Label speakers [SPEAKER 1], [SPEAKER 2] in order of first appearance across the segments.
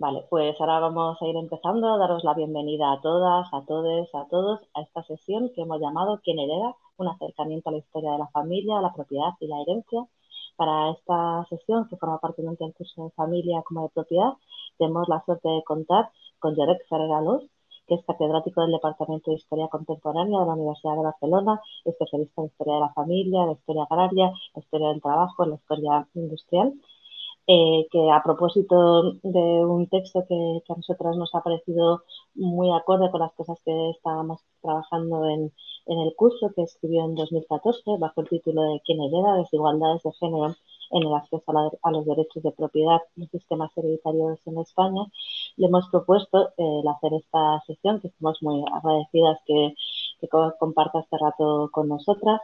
[SPEAKER 1] Vale, pues ahora vamos a ir empezando a daros la bienvenida a todas, a todos, a todos a esta sesión que hemos llamado ¿Quién hereda? Un acercamiento a la historia de la familia, la propiedad y la herencia. Para esta sesión, que forma parte tanto del curso de familia como de propiedad, tenemos la suerte de contar con Jorek Ferreira Luz, que es catedrático del Departamento de Historia Contemporánea de la Universidad de Barcelona, especialista en historia de la familia, la historia agraria, la historia del trabajo, la historia industrial eh, que a propósito de un texto que, a nosotros nos ha parecido muy acorde con las cosas que estábamos trabajando en, el curso que escribió en 2014 bajo el título de ¿Quién hereda? Desigualdades de género en el acceso a, los derechos de propiedad y sistemas hereditarios en España, le hemos propuesto eh, hacer esta sesión, que estamos muy agradecidas que, que comparta este rato con nosotras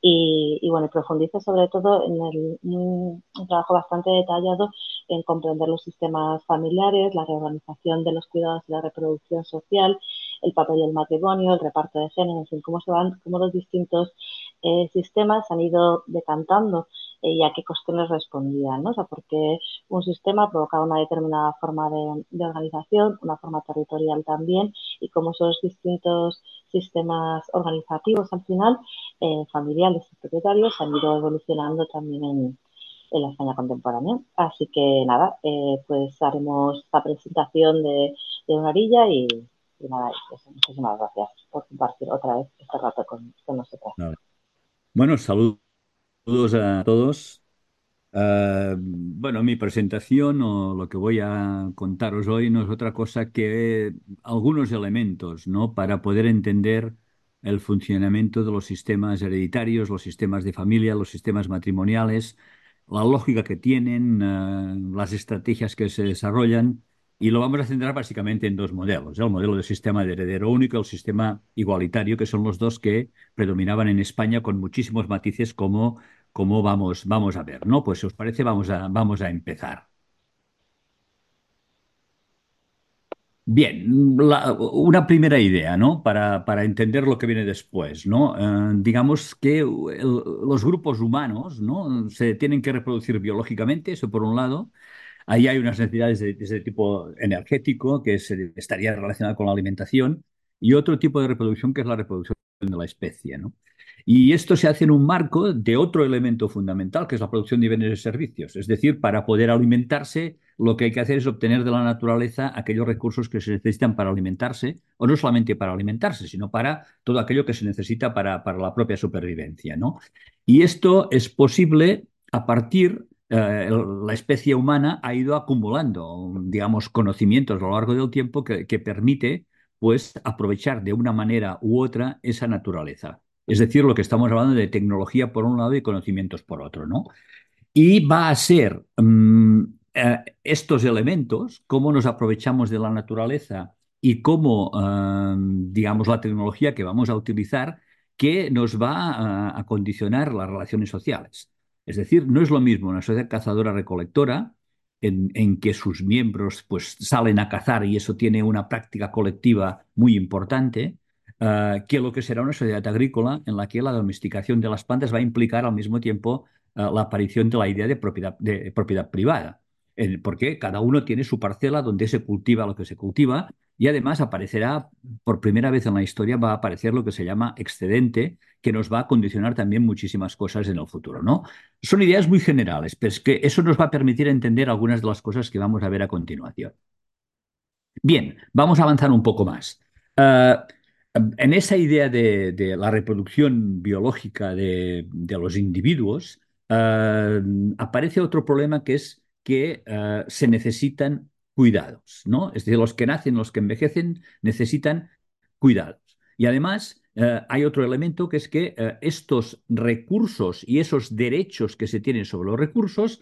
[SPEAKER 1] y, y bueno, profundice sobre todo en el, un, trabajo bastante detallado en comprender los sistemas familiares, la reorganización de los cuidados y la reproducción social, el papel del matrimonio, el reparto de género, en fin, cómo se van, cómo los distintos eh, sistemas han ido decantando eh, y a qué cuestiones respondían, ¿no? O sea, porque un sistema provocaba una determinada forma de, de organización, una forma territorial también, y cómo esos distintos sistemas organizativos al final, eh, familiares y propietarios, han ido evolucionando también en, la España contemporánea. Así que nada, eh, pues haremos la presentación de, una orilla y, y nada, pues, muchísimas gracias por compartir otra vez este rato con, con nosotros.
[SPEAKER 2] Bueno, saludos a todos. Uh, bueno, mi presentación o lo que voy a contaros hoy no es otra cosa que algunos elementos, ¿no? Para poder entender el funcionamiento de los sistemas hereditarios, los sistemas de familia, los sistemas matrimoniales, la lógica que tienen, uh, las estrategias que se desarrollan y lo vamos a centrar básicamente en dos modelos, ¿eh? el modelo del sistema de heredero único y el sistema igualitario, que son los dos que predominaban en España con muchísimos matices como, como vamos, vamos a ver. ¿no? Pues si os parece, vamos a, vamos a empezar. Bien, una primera idea, ¿no? Para, para, entender lo que viene después, ¿no? Eh, digamos que los grupos humanos, ¿no? Se tienen que reproducir biológicamente, eso por un lado, Ahí hay unas necesidades de, tipo energético que estaría relacionada con la alimentación y otro tipo de reproducción que es la reproducción de la especie. ¿no? Y esto se hace en un marco de otro elemento fundamental, que es la producción de bienes y servicios. Es decir, para poder alimentarse, lo que hay que hacer es obtener de la naturaleza aquellos recursos que se necesitan para alimentarse, o no solamente para alimentarse, sino para todo aquello que se necesita para, la propia supervivencia. ¿no? Y esto es posible a partir eh, la especie humana ha ido acumulando, digamos, conocimientos a lo largo del tiempo que, permite, pues, aprovechar de una manera u otra esa naturaleza. Es decir, lo que estamos hablando de tecnología por un lado y conocimientos por otro, ¿no? Y va a ser mm, eh, estos elementos, cómo nos aprovechamos de la naturaleza y cómo, eh, digamos, la tecnología que vamos a utilizar, que nos va a condicionar las relaciones sociales. Es decir, no es lo mismo una sociedad cazadora-recolectora, en, que sus miembros pues, salen a cazar y eso tiene una práctica colectiva muy importante, eh, que lo que será una sociedad agrícola en la que la domesticación de las plantas va a implicar al mismo tiempo eh, la aparición de la idea de propiedad, de propiedad privada porque cada uno tiene su parcela donde se cultiva lo que se cultiva y además aparecerá, por primera vez en la historia, va a aparecer lo que se llama excedente, que nos va a condicionar también muchísimas cosas en el futuro. ¿no? Son ideas muy generales, pero es que eso nos va a permitir entender algunas de las cosas que vamos a ver a continuación. Bien, vamos a avanzar un poco más. Eh, en esa idea de, la reproducción biológica de, los individuos, eh, aparece otro problema que es que eh, se necesitan cuidados, ¿no? Es decir, los que nacen, los que envejecen, necesitan cuidados. Y además eh, hay otro elemento que es que estos recursos y esos derechos que se tienen sobre los recursos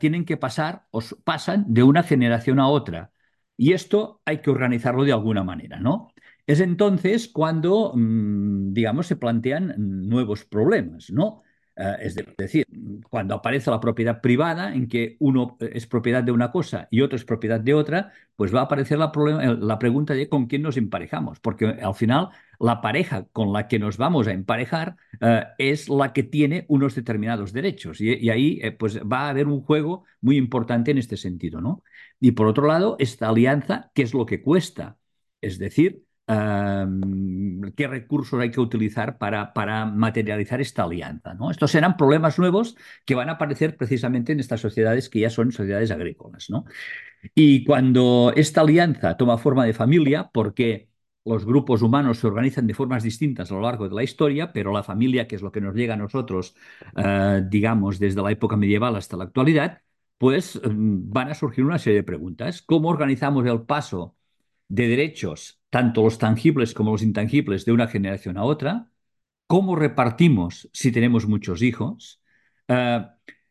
[SPEAKER 2] tienen que pasar o pasan de una generación a otra. Y esto hay que organizarlo de alguna manera, ¿no? Es entonces cuando, mm, digamos, se plantean nuevos problemas, ¿no? Eh, es decir, cuando aparece la propiedad privada, en que uno es propiedad de una cosa y otro es propiedad de otra, pues va a aparecer la, la pregunta de con quién nos emparejamos, porque al final la pareja con la que nos vamos a emparejar eh, es la que tiene unos determinados derechos y, ahí eh, pues va a haber un juego muy importante en este sentido, ¿no? Y por otro lado, esta alianza, ¿qué es lo que cuesta? Es decir, qué recursos hay que utilizar para, para, materializar esta alianza. ¿no? Estos serán problemas nuevos que van a aparecer precisamente en estas sociedades que ya son sociedades agrícolas. ¿no? Y cuando esta alianza toma forma de familia, porque los grupos humanos se organizan de formas distintas a lo largo de la historia, pero la familia, que es lo que nos llega a nosotros, eh, digamos, desde la época medieval hasta la actualidad, pues mm, van a surgir una serie de preguntas. ¿Cómo organizamos el paso de derechos, tanto los tangibles como los intangibles, de una generación a otra? ¿Cómo repartimos si tenemos muchos hijos? Eh,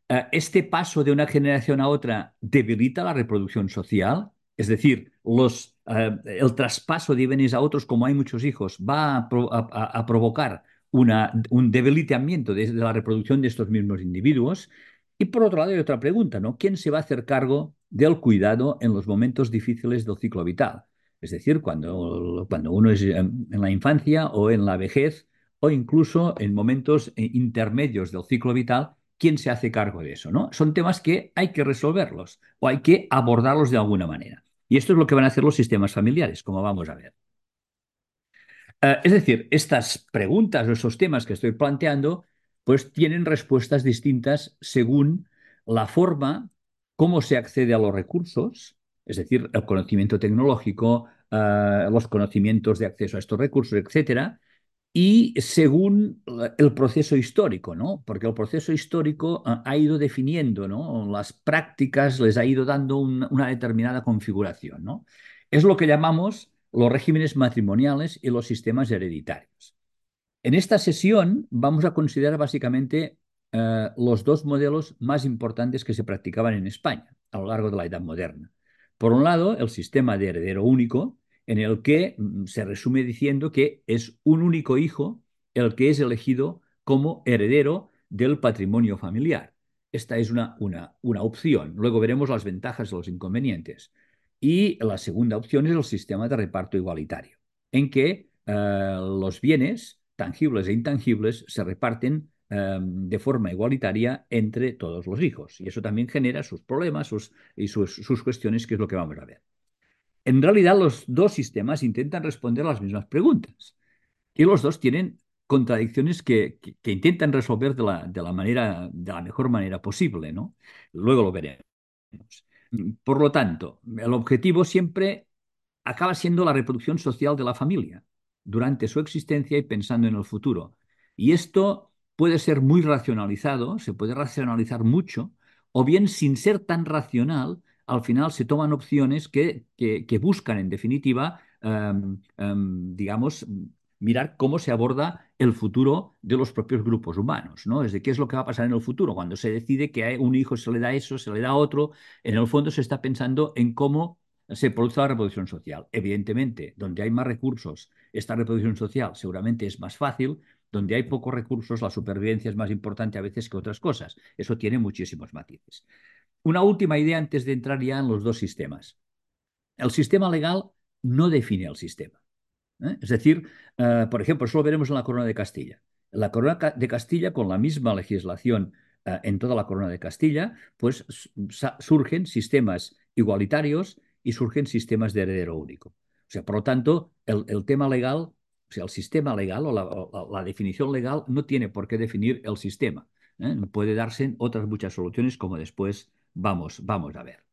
[SPEAKER 2] eh, ¿Este paso de una generación a otra debilita la reproducción social? Es decir, los, eh, el traspaso de bienes a otros, como hay muchos hijos, va a, provocar un debilitamiento de, la reproducción de estos mismos individuos. Y por otro lado hay otra pregunta, ¿no? ¿Quién se va a hacer cargo del cuidado en los momentos difíciles del ciclo vital? Es decir, cuando, cuando uno es en la infancia o en la vejez o incluso en momentos eh, intermedios del ciclo vital, ¿quién se hace cargo de eso? ¿no? Son temas que hay que resolverlos o hay que abordarlos de alguna manera. Y esto es lo que van a hacer los sistemas familiares, como vamos a ver. Eh, es decir, estas preguntas o esos temas que estoy planteando, pues tienen respuestas distintas según la forma, cómo se accede a los recursos, es decir, el conocimiento tecnológico, eh, los conocimientos de acceso a estos recursos, etcétera, y según el proceso histórico, ¿no? Porque el proceso histórico eh, ha ido definiendo, ¿no? Las prácticas les ha ido dando una determinada configuración, ¿no? Es lo que llamamos los regímenes matrimoniales y los sistemas hereditarios. En esta sesión vamos a considerar básicamente eh, los dos modelos más importantes que se practicaban en España a lo largo de la Edad Moderna. Por un lado, el sistema de heredero único, en el que mm, se resume diciendo que es un único hijo el que es elegido como heredero del patrimonio familiar. Esta es una, una, una opción. Luego veremos las ventajas y los inconvenientes. Y la segunda opción es el sistema de reparto igualitario, en que eh, los bienes tangibles e intangibles se reparten de forma igualitaria entre todos los hijos. Y eso también genera sus problemas y sus, cuestiones, que es lo que vamos a ver. En realidad, los dos sistemas intentan responder a las mismas preguntas. Y los dos tienen contradicciones que, intentan resolver de la, de la, manera, de la mejor manera posible, ¿no? Luego lo veremos. Por lo tanto, el objetivo siempre acaba siendo la reproducción social de la familia durante su existencia y pensando en el futuro. Y esto puede ser muy racionalizado, se puede racionalizar mucho, o bien sin ser tan racional, al final se toman opciones que, que, buscan, en definitiva, em, em, digamos, mirar cómo se aborda el futuro de los propios grupos humanos, ¿no? Es de qué es lo que va a pasar en el futuro. Cuando se decide que a un hijo se le da eso, se le da otro, en el fondo se está pensando en cómo se produce la reproducción social. Evidentemente, donde hay más recursos, esta reproducción social seguramente es más fácil, donde hay pocos recursos, la supervivencia es más importante a veces que otras cosas. Eso tiene muchísimos matices. Una última idea antes de entrar ya en los dos sistemas. El sistema legal no define el sistema. ¿eh? Es decir, eh, por ejemplo, eso lo veremos en la Corona de Castilla. La Corona de Castilla, con la misma legislación eh, en toda la Corona de Castilla, pues surgen sistemas igualitarios y surgen sistemas de heredero único. O sea, por lo tanto, el tema legal o sea, el sistema legal o la, definición legal no tiene por qué definir el sistema. ¿eh? Puede darse otras muchas soluciones como después vamos, vamos a ver.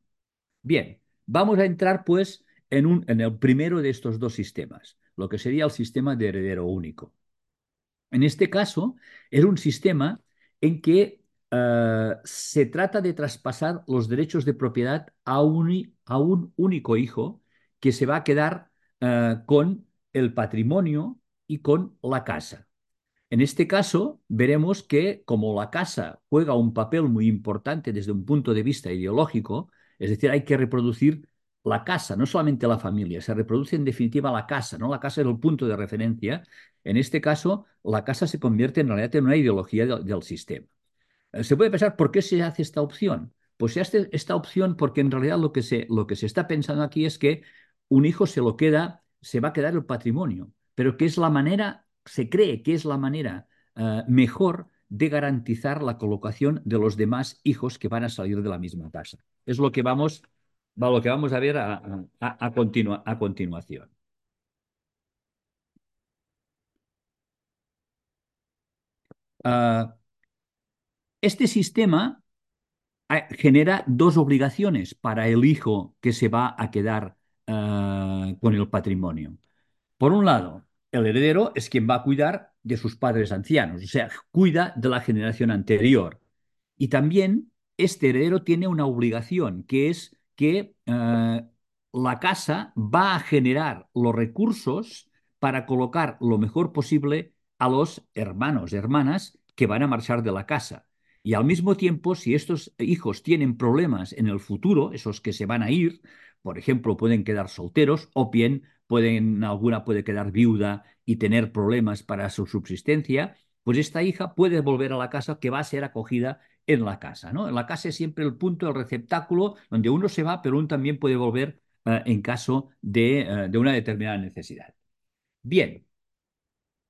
[SPEAKER 2] Bien, vamos a entrar pues en, un, en el primero de estos dos sistemas, lo que sería el sistema de heredero único. En este caso, es un sistema en que eh, se trata de traspasar los derechos de propiedad a un, a un único hijo que se va a quedar eh, con el patrimonio y con la casa. En este caso, veremos que como la casa juega un papel muy importante desde un punto de vista ideológico, es decir, hay que reproducir la casa, no solamente la familia, se reproduce en definitiva la casa, ¿no? La casa es el punto de referencia. En este caso, la casa se convierte en realidad en una ideología del sistema. Eh, se puede pensar, ¿por qué se hace esta opción? Pues se hace esta opción porque en realidad lo que se, lo que se está pensando aquí es que un hijo se lo queda, se va a quedar el patrimonio, pero que es la manera, se cree que es la manera eh, mejor de garantizar la colocación de los demás hijos que van a salir de la misma casa. Es lo que vamos, lo que vamos a ver a, continuación. Ah, este sistema ah, genera dos obligaciones para el hijo que se va a quedar ah, con el patrimonio. Por un lado, el heredero es quien va a cuidar de sus padres ancianos, o sea, cuida de la generación anterior. Y también este heredero tiene una obligación, que es que eh, la casa va a generar los recursos para colocar lo mejor posible a los hermanos, hermanas que van a marchar de la casa. Y al mismo tiempo, si estos hijos tienen problemas en el futuro, esos que se van a ir, por ejemplo, pueden quedar solteros o bien pueden, alguna puede quedar viuda y tener problemas para su subsistencia, pues esta hija puede volver a la casa que va a ser acogida en la casa. ¿no? En la casa es siempre el punto, el receptáculo donde uno se va, pero uno también puede volver eh, en caso de, eh, de una determinada necesidad. Bien,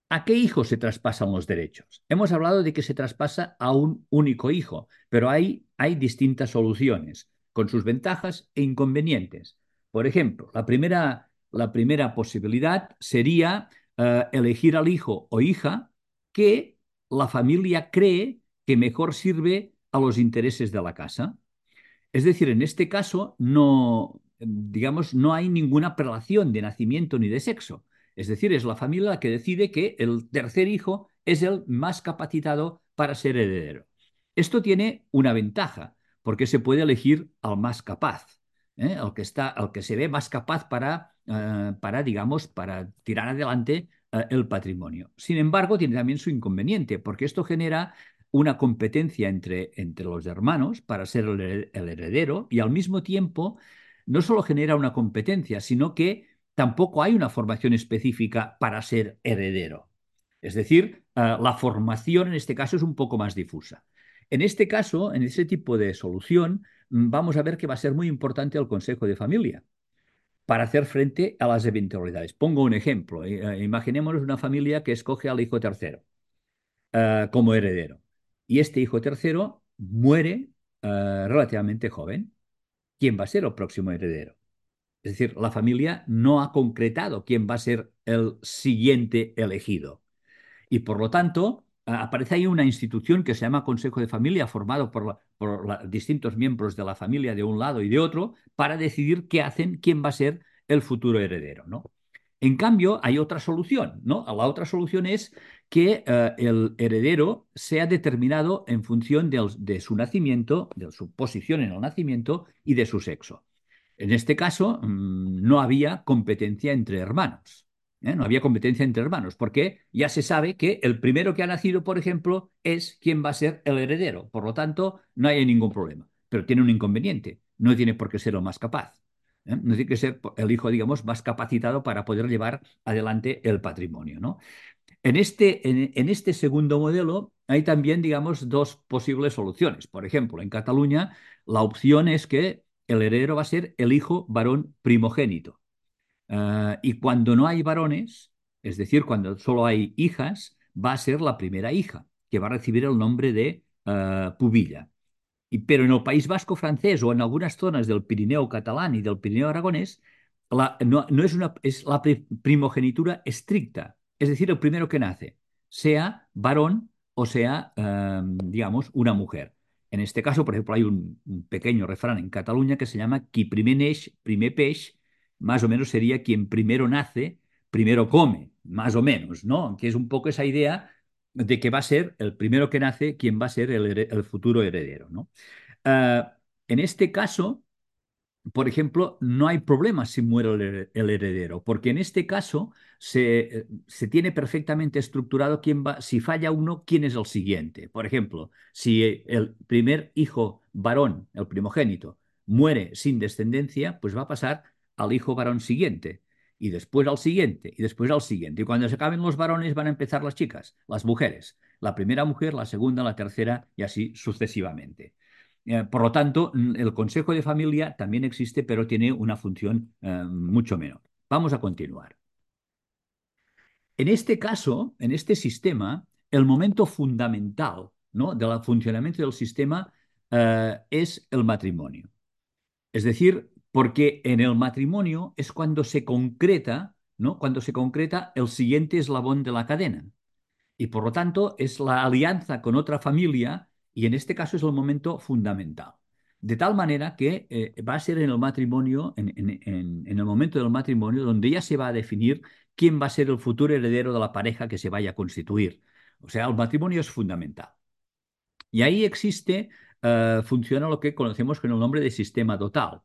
[SPEAKER 2] ¿A qué hijo se traspasan los derechos? Hemos hablado de que se traspasa a un único hijo, pero hay, hay distintas soluciones, con sus ventajas e inconvenientes. Por ejemplo, la primera la primera posibilidad sería eh, elegir al hijo o hija que la familia cree que mejor sirve a los intereses de la casa. Es decir, en este caso no, digamos, no hay ninguna prelación de nacimiento ni de sexo. Es decir, es la familia la que decide que el tercer hijo es el más capacitado para ser heredero. Esto tiene una ventaja, porque se puede elegir al más capaz, ¿eh? al, que está, al que se ve más capaz para eh, para, digamos, para tirar adelante eh, el patrimonio. Sin embargo, tiene también su inconveniente, porque esto genera una competencia entre, entre los hermanos para ser el, heredero y al mismo tiempo no solo genera una competencia, sino que tampoco hay una formación específica para ser heredero. Es decir, la formación en este caso es un poco más difusa. En este caso, en ese tipo de solución, mm, vamos a ver que va a ser muy importante el Consejo de Familia, para hacer frente a las eventualidades. Pongo un ejemplo. Eh, eh, imaginémonos una familia que escoge al hijo tercero eh, como heredero. Y este hijo tercero muere relativamente joven. ¿Quién va a ser el próximo heredero? Es decir, la familia no ha concretado quién va a ser el siguiente elegido. Y por lo tanto, aparece ahí una institución que se llama Consejo de Familia, formado por, distintos miembros de la familia de un lado y de otro, para decidir qué hacen, quién va a ser el futuro heredero. ¿no? En cambio, hay otra solución. ¿no? La otra solución es que eh, el heredero sea determinado en función de su nacimiento, de su posición en el nacimiento y de su sexo. En este caso, mm, no había competencia entre hermanos. ¿Eh? No había competencia entre hermanos, porque ya se sabe que el primero que ha nacido, por ejemplo, es quien va a ser el heredero. Por lo tanto, no hay ningún problema. Pero tiene un inconveniente. No tiene por qué ser el más capaz. ¿eh? No tiene que ser el hijo, digamos, más capacitado para poder llevar adelante el patrimonio. este, en, este segundo modelo hay también, digamos, dos posibles soluciones. Por ejemplo, en Cataluña, la opción es que el heredero va a ser el hijo varón primogénito. Ah, y cuando no hay varones, es decir, cuando solo hay hijas, va a ser la primera hija, que va a recibir el nombre de uh, pubilla. Y, pero en el País Vasco francés o en algunas zonas del Pirineo catalán y del Pirineo aragonés, no, es, una, la primogenitura estricta, es decir, el primero que nace, sea varón o sea, uh, digamos, una mujer. En este caso, por ejemplo, hay un, un, pequeño refrán en Cataluña que se llama qui primer neix, primer peix, más o menos sería quien primero nace, primero come, más o menos, ¿no? Que es un poco esa idea de que va a ser el primero que nace quien va a ser el, futuro heredero, ¿no? Ah, en este caso, por ejemplo, no hay problema si muere el, heredero, porque en este caso se, se, tiene perfectamente estructurado quién va, si falla uno, quién es el siguiente. Por ejemplo, si el primer hijo varón, el primogénito, muere sin descendencia, pues va a pasar al hijo varón siguiente, y después al siguiente, y después al siguiente. Y cuando se acaben los varones van a empezar las chicas, las mujeres. La primera mujer, la segunda, la tercera, y así sucesivamente. Eh, por lo tanto, el Consejo de Familia también existe, pero tiene una función eh, mucho menor. Vamos a continuar. En este caso, en este sistema, el momento fundamental ¿no? del funcionamiento del sistema eh, es el matrimonio. Es decir, porque en el matrimonio es cuando se concreta, ¿no? Cuando se concreta el siguiente eslabón de la cadena. Y por lo tanto es la alianza con otra familia y en este caso es el momento fundamental. De tal manera que eh, va a ser en el matrimonio, en, el momento del matrimonio, donde ya se va a definir quién va a ser el futuro heredero de la pareja que se vaya a constituir. O sea, el matrimonio es fundamental. Y ahí existe, eh, funciona lo que conocemos con el nombre de sistema total.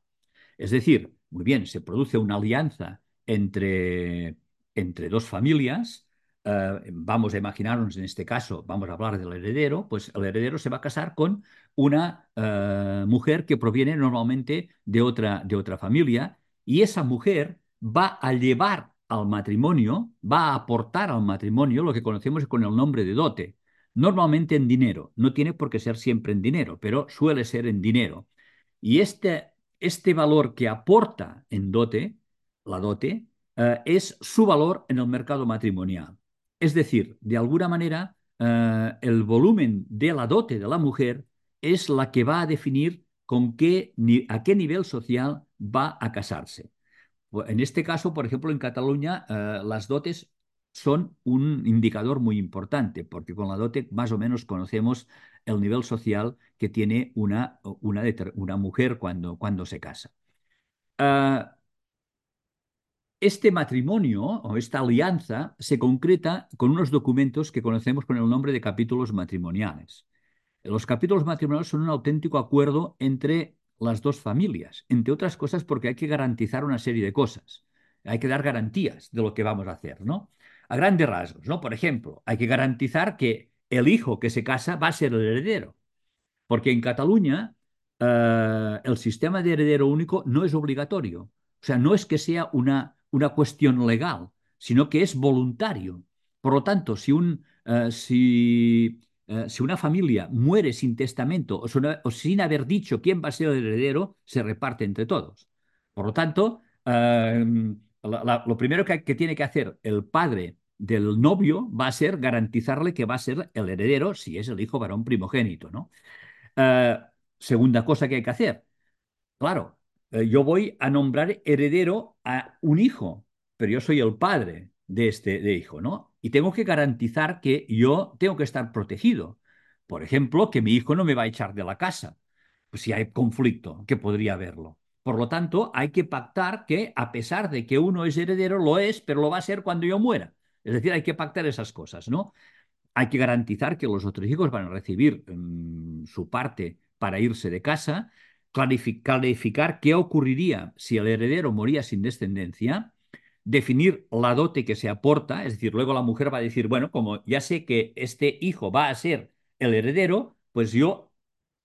[SPEAKER 2] Es decir, muy bien, se produce una alianza entre, entre dos familias. Eh, vamos a imaginarnos en este caso, vamos a hablar del heredero, pues el heredero se va a casar con una eh, mujer que proviene normalmente de otra, de otra familia y esa mujer va a llevar al matrimonio, va a aportar al matrimonio lo que conocemos con el nombre de dote. Normalmente en dinero, no tiene por qué ser siempre en dinero, pero suele ser en dinero. Y este, este valor que aporta en dote, la dote, eh, es su valor en el mercado matrimonial. Es decir, de alguna manera, eh, el volumen de la dote de la mujer es la que va a definir con qué, a qué nivel social va a casarse. En este caso, por ejemplo, en Cataluña, eh, las dotes son un indicador muy importante, porque con la dote más o menos conocemos el nivel social que tiene una, una, mujer cuando, cuando, se casa. Ah, este matrimonio o esta alianza se concreta con unos documentos que conocemos con el nombre de capítulos matrimoniales. Los capítulos matrimoniales son un auténtico acuerdo entre las dos familias, entre otras cosas porque hay que garantizar una serie de cosas. Hay que dar garantías de lo que vamos a hacer, ¿no? a grandes rasgos, ¿no? Por ejemplo, hay que garantizar que el hijo que se casa va a ser el heredero, porque en Cataluña eh, el sistema de heredero único no es obligatorio, o sea, no es que sea una, una cuestión legal, sino que es voluntario. Por lo tanto, si, un, eh, si, eh, si una familia muere sin testamento o, sin haber dicho quién va a ser el heredero, se reparte entre todos. Por lo tanto, lo primero que, tiene que hacer el padre del novio va a ser garantizarle que va a ser el heredero si es el hijo varón primogénito, ¿no? Eh, segunda cosa que hay que hacer. Claro, eh, yo voy a nombrar heredero a un hijo, pero yo soy el padre de este de hijo, ¿no? Y tengo que garantizar que yo tengo que estar protegido. Por ejemplo, que mi hijo no me va a echar de la casa. Pues si hay conflicto, que podría haberlo. Por lo tanto, hay que pactar que, a pesar de que uno es heredero, lo es, pero lo va a ser cuando yo muera. Es decir, hay que pactar esas cosas, ¿no? Hay que garantizar que los otros hijos van a recibir mm, su parte para irse de casa, clarificar qué ocurriría si el heredero moría sin descendencia, definir la dote que se aporta, es decir, luego la mujer va a decir, bueno, como ya sé que este hijo va a ser el heredero, pues yo,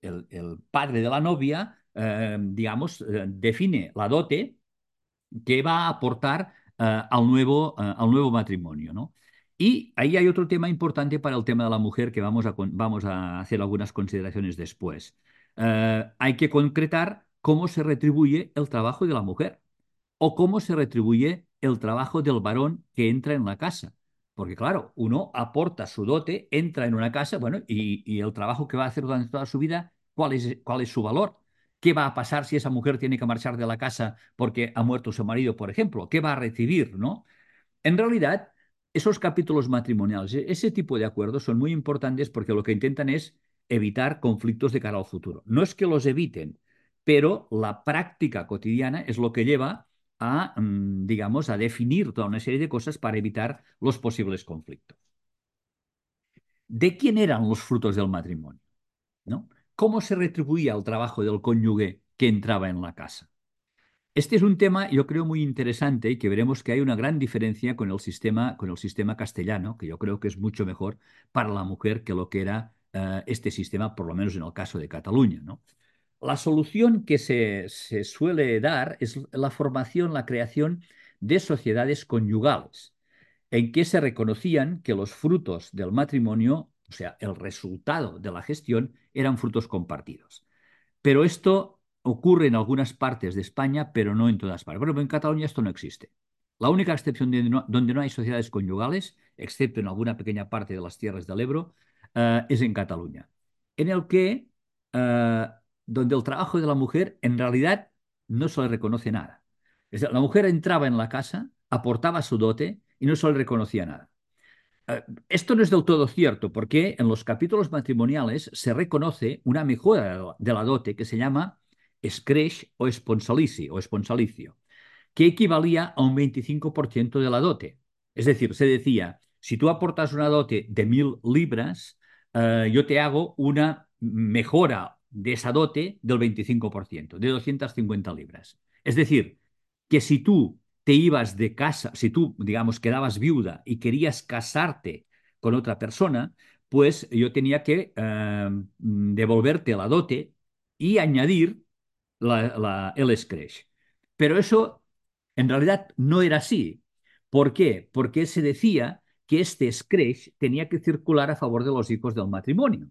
[SPEAKER 2] el padre de la novia, eh, digamos, eh, define la dote que va a aportar al, nuevo, al nuevo matrimonio, ¿no? Y ahí hay otro tema importante para el tema de la mujer que vamos a, vamos a hacer algunas consideraciones después. hay que concretar cómo se retribuye el trabajo de la mujer o cómo se retribuye el trabajo del varón que entra en la casa. Porque claro, uno aporta su dote, entra en una casa, bueno, y, y el trabajo que va a hacer durante toda su vida, ¿cuál es, cuál es su valor? ¿Qué va a pasar si esa mujer tiene que marchar de la casa porque ha muerto su marido, por ejemplo? ¿Qué va a recibir, no? En realidad, esos capítulos matrimoniales, e-, ese tipo de acuerdos son muy importantes porque lo que intentan es evitar conflictos de cara al futuro. No es que los eviten, pero la práctica cotidiana es lo que lleva a, mm, digamos, a definir toda una serie de cosas para evitar los posibles conflictos. ¿De quién eran los frutos del matrimonio? ¿No? Cómo se retribuía el trabajo del cónyuge que entraba en la casa. Este es un tema, yo creo, muy interesante y que veremos que hay una gran diferencia con el sistema, con el sistema castellano, que yo creo que es mucho mejor para la mujer que lo que era eh, este sistema, por lo menos en el caso de Cataluña. La solución que se, se suele dar es la formación, la creación de sociedades conyugales, en que se reconocían que los frutos del matrimonio, o sea, el resultado de la gestión, eran frutos compartidos. Pero esto ocurre en algunas partes de España, pero no en todas partes. Por ejemplo, en Cataluña esto no existe. La única excepción donde no, hay sociedades conyugales, excepto en alguna pequeña parte de las tierras del Ebro, eh, es en Cataluña, en el que, eh, donde el trabajo de la mujer en realidad no se le reconoce nada. la mujer entraba en la casa, aportaba su dote y no se le reconocía nada. Eh, esto no es del todo cierto, porque en los capítulos matrimoniales se reconoce una mejora de la dote que se llama escreix o esponsalici o esponsalicio que equivalía a un 25% de la dote. Es decir, se decía, si tú aportas una dote de mil libras, eh, yo te hago una mejora de esa dote del 25%, de 250 libras. Es decir, que si tú te ibas de casa, si tú, digamos, quedabas viuda y querías casarte con otra persona, pues yo tenía que eh, devolverte la dote y añadir el scratch. Pero eso en realidad no era así. ¿Por qué? Porque se decía que este scratch tenía que circular a favor de los hijos del matrimonio.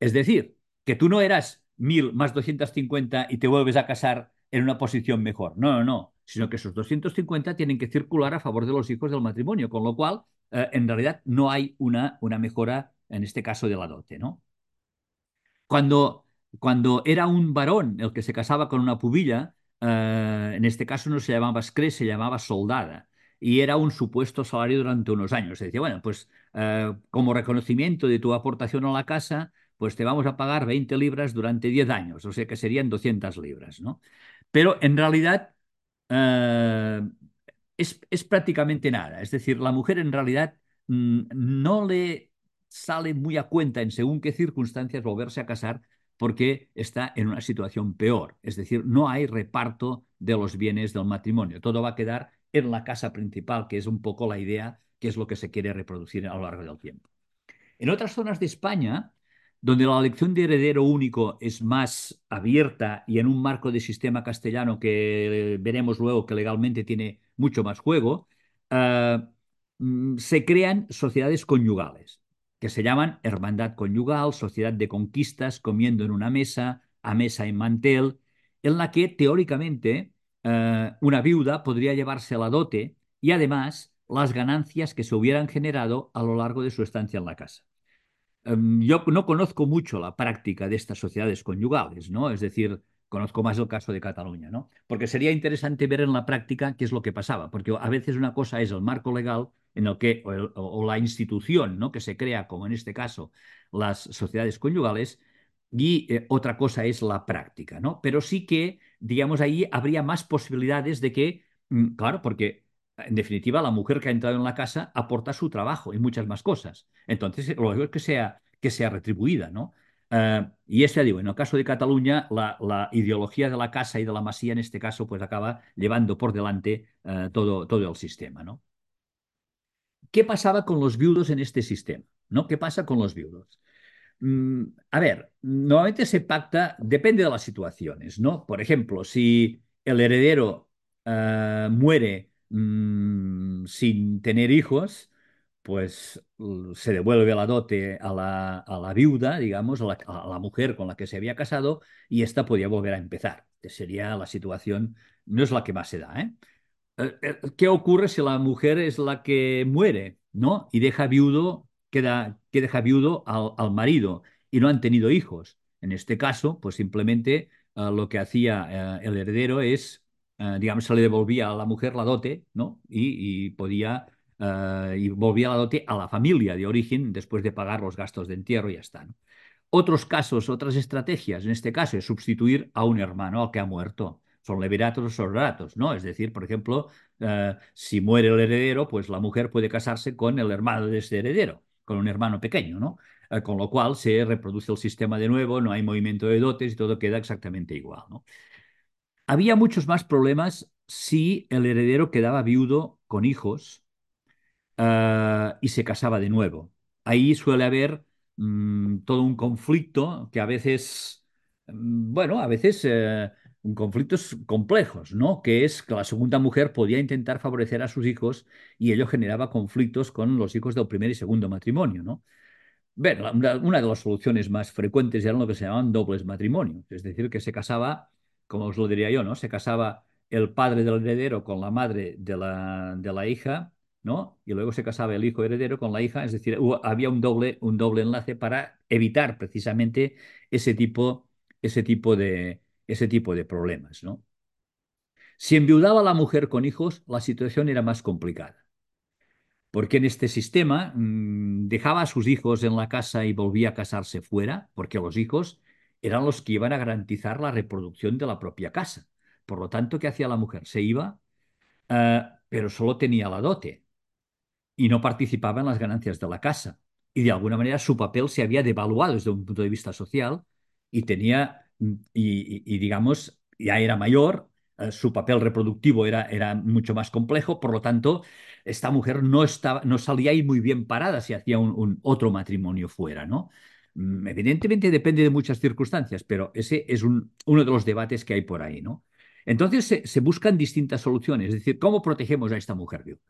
[SPEAKER 2] Es decir, que tú no eras 1000 más 250 y te vuelves a casar en una posición mejor. No, no, no. Sino que esos 250 tienen que circular a favor de los hijos del matrimonio, con lo cual, eh, en realidad, no hay una, una mejora, en este caso, de la dote, ¿no? Cuando, cuando era un varón el que se casaba con una pubilla, eh, en este caso no se llamaba SCRE, se llamaba soldada. Y era un supuesto salario durante unos años. Se decía, bueno, pues eh, como reconocimiento de tu aportación a la casa, pues te vamos a pagar 20 libras durante 10 años, o sea que serían 200 libras, ¿no? Pero en realidad eh, es, es, prácticamente nada. Es decir, la mujer en realidad mm, no le sale muy a cuenta en según qué circunstancias volverse a casar porque está en una situación peor. Es decir, no hay reparto de los bienes del matrimonio. Todo va a quedar en la casa principal, que es un poco la idea que es lo que se quiere reproducir a lo largo del tiempo. En otras zonas de España, donde la elección de heredero único es más abierta y en un marco de sistema castellano que veremos luego que legalmente tiene mucho más juego, eh, mm, se crean sociedades conyugales que se llaman hermandad conyugal, sociedad de conquistas, comiendo en una mesa, a mesa en mantel, en la que teóricamente eh, una viuda podría llevarse la dote y además las ganancias que se hubieran generado a lo largo de su estancia en la casa. Em, yo no conozco mucho la práctica de estas sociedades conyugales, ¿no? Es decir, conozco más el caso de Cataluña, ¿no? Porque sería interesante ver en la práctica qué es lo que pasaba, porque a veces una cosa es el marco legal en el que, o, la institución ¿no? que se crea, como en este caso las sociedades conyugales, y eh, otra cosa es la práctica, ¿no? Pero sí que, digamos, ahí habría más posibilidades de que, mm, claro, porque en definitiva la mujer que ha entrado en la casa aporta su trabajo y muchas más cosas. Entonces, lo es que sea, que sea retribuida, ¿no? Eh, y ya digo, en el caso de Cataluña, la, ideología de la casa y de la masía, en este caso, pues acaba llevando por delante eh, todo, todo el sistema, ¿no? ¿Qué pasaba con los viudos en este sistema? ¿no? ¿Qué pasa con los viudos? Mm, a ver, normalmente se pacta, depende de las situaciones, ¿no? Por ejemplo, si el heredero eh, muere mm, sin tener hijos, pues se devuelve la dote a la, viuda, digamos, a la, mujer con la que se había casado, y ésta podía volver a empezar. sería la situación, no es la que más se da, ¿eh? Eh, eh, ¿Qué ocurre si la mujer es la que muere, ¿no? Y deja viudo, queda, que deja viudo al, marido y no han tenido hijos. En este caso, pues simplemente eh, lo que hacía el heredero es, digamos, se le devolvía a la mujer la dote, ¿no? Y, podía, y volvía la dote a la familia de origen después de pagar los gastos de entierro y ya está. Otros casos, otras estrategias, en este caso, es sustituir a un hermano al que ha muerto son leveratos o ratos, ¿no? Es decir, por ejemplo, eh, si muere el heredero, pues la mujer puede casarse con el hermano de ese heredero, con un hermano pequeño, ¿no? Eh, con lo cual se reproduce el sistema de nuevo, no hay movimiento de dotes y todo queda exactamente igual. Había muchos más problemas si el heredero quedaba viudo con hijos eh, y se casaba de nuevo. Ahí suele haber mm, todo un conflicto que a veces mm, bueno, a veces eh, conflictos complejos, ¿no? Que es que la segunda mujer podía intentar favorecer a sus hijos y ello generaba conflictos con los hijos del primer y segundo matrimonio, ¿no? Bueno, una, de las soluciones más frecuentes eran lo que se llamaban dobles matrimonios, es decir, que se casaba, como os lo diría yo, ¿no? Se casaba el padre del heredero con la madre de la, de la hija, ¿no? Y luego se casaba el hijo heredero con la hija, es decir, había un doble, un doble enlace para evitar precisamente ese tipo, ese tipo de, ese tipo de problemas, ¿no? Si enviudaba la mujer con hijos, la situación era más complicada porque en este sistema mmm, dejaba a sus hijos en la casa y volvía a casarse fuera, porque los hijos eran los que iban a garantizar la reproducción de la propia casa. Por lo tanto, ¿qué hacía la mujer? Se iba, uh, pero solo tenía la dote y no participaba en las ganancias de la casa. Y de alguna manera su papel se había devaluado desde un punto de vista social y tenía, y, y, digamos, ya era mayor, uh, su papel reproductivo era, era mucho más complejo, por lo tanto, esta mujer no, estaba, no salía ahí muy bien parada si hacía un otro matrimonio fuera, ¿no? Mm, evidentemente depende de muchas circunstancias, pero ese es un, uno de los debates que hay por ahí, ¿no? Entonces se, buscan distintas soluciones, es decir, ¿cómo protegemos a esta mujer viuda?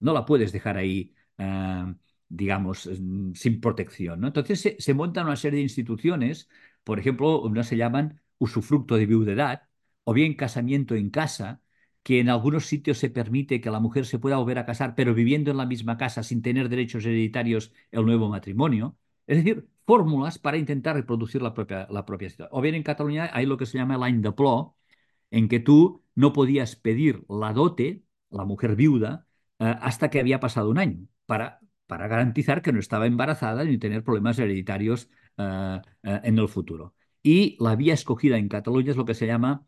[SPEAKER 2] No la puedes dejar ahí, uh, digamos, mm, sin protección, ¿no? Entonces se, se montan una serie de instituciones, por ejemplo, unas se llaman usufructo de viudedad, o bien casamiento en casa, que en algunos sitios se permite que la mujer se pueda volver a casar, pero viviendo en la misma casa sin tener derechos hereditarios el nuevo matrimonio. Es decir, fórmulas para intentar reproducir la propia, la propia situación. O bien en Cataluña hay lo que se llama el any de plor, en que tú no podías pedir la dote, la mujer viuda, eh, hasta que había pasado un año, para, para garantizar que no estaba embarazada ni tener problemas hereditarios eh, eh, en el futuro. Y la vía escogida en Cataluña es lo que se llama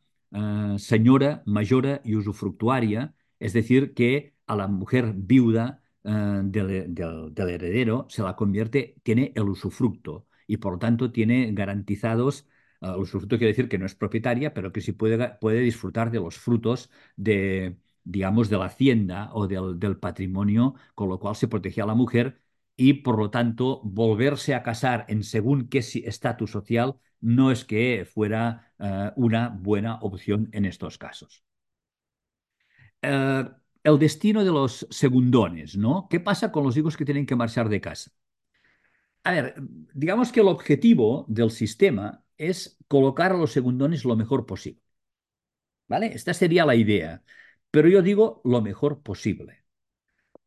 [SPEAKER 2] señora, mayora y usufructuaria, es decir, que a la mujer viuda del, del, heredero se la convierte, tiene el usufructo y por lo tanto tiene garantizados, uh, el usufructo quiere decir que no es propietaria, pero que sí puede, puede disfrutar de los frutos de, digamos, de la hacienda o del, patrimonio, con lo cual se protegía a la mujer y por lo tanto volverse a casar en según qué estatus social no es que fuera uh, una buena opción en estos casos. Uh, el destino de los segundones, ¿no? ¿Qué pasa con los hijos que tienen que marchar de casa? A ver, digamos que el objetivo del sistema es colocar a los segundones lo mejor posible. ¿Vale? Esta sería la idea. Pero yo digo lo mejor posible.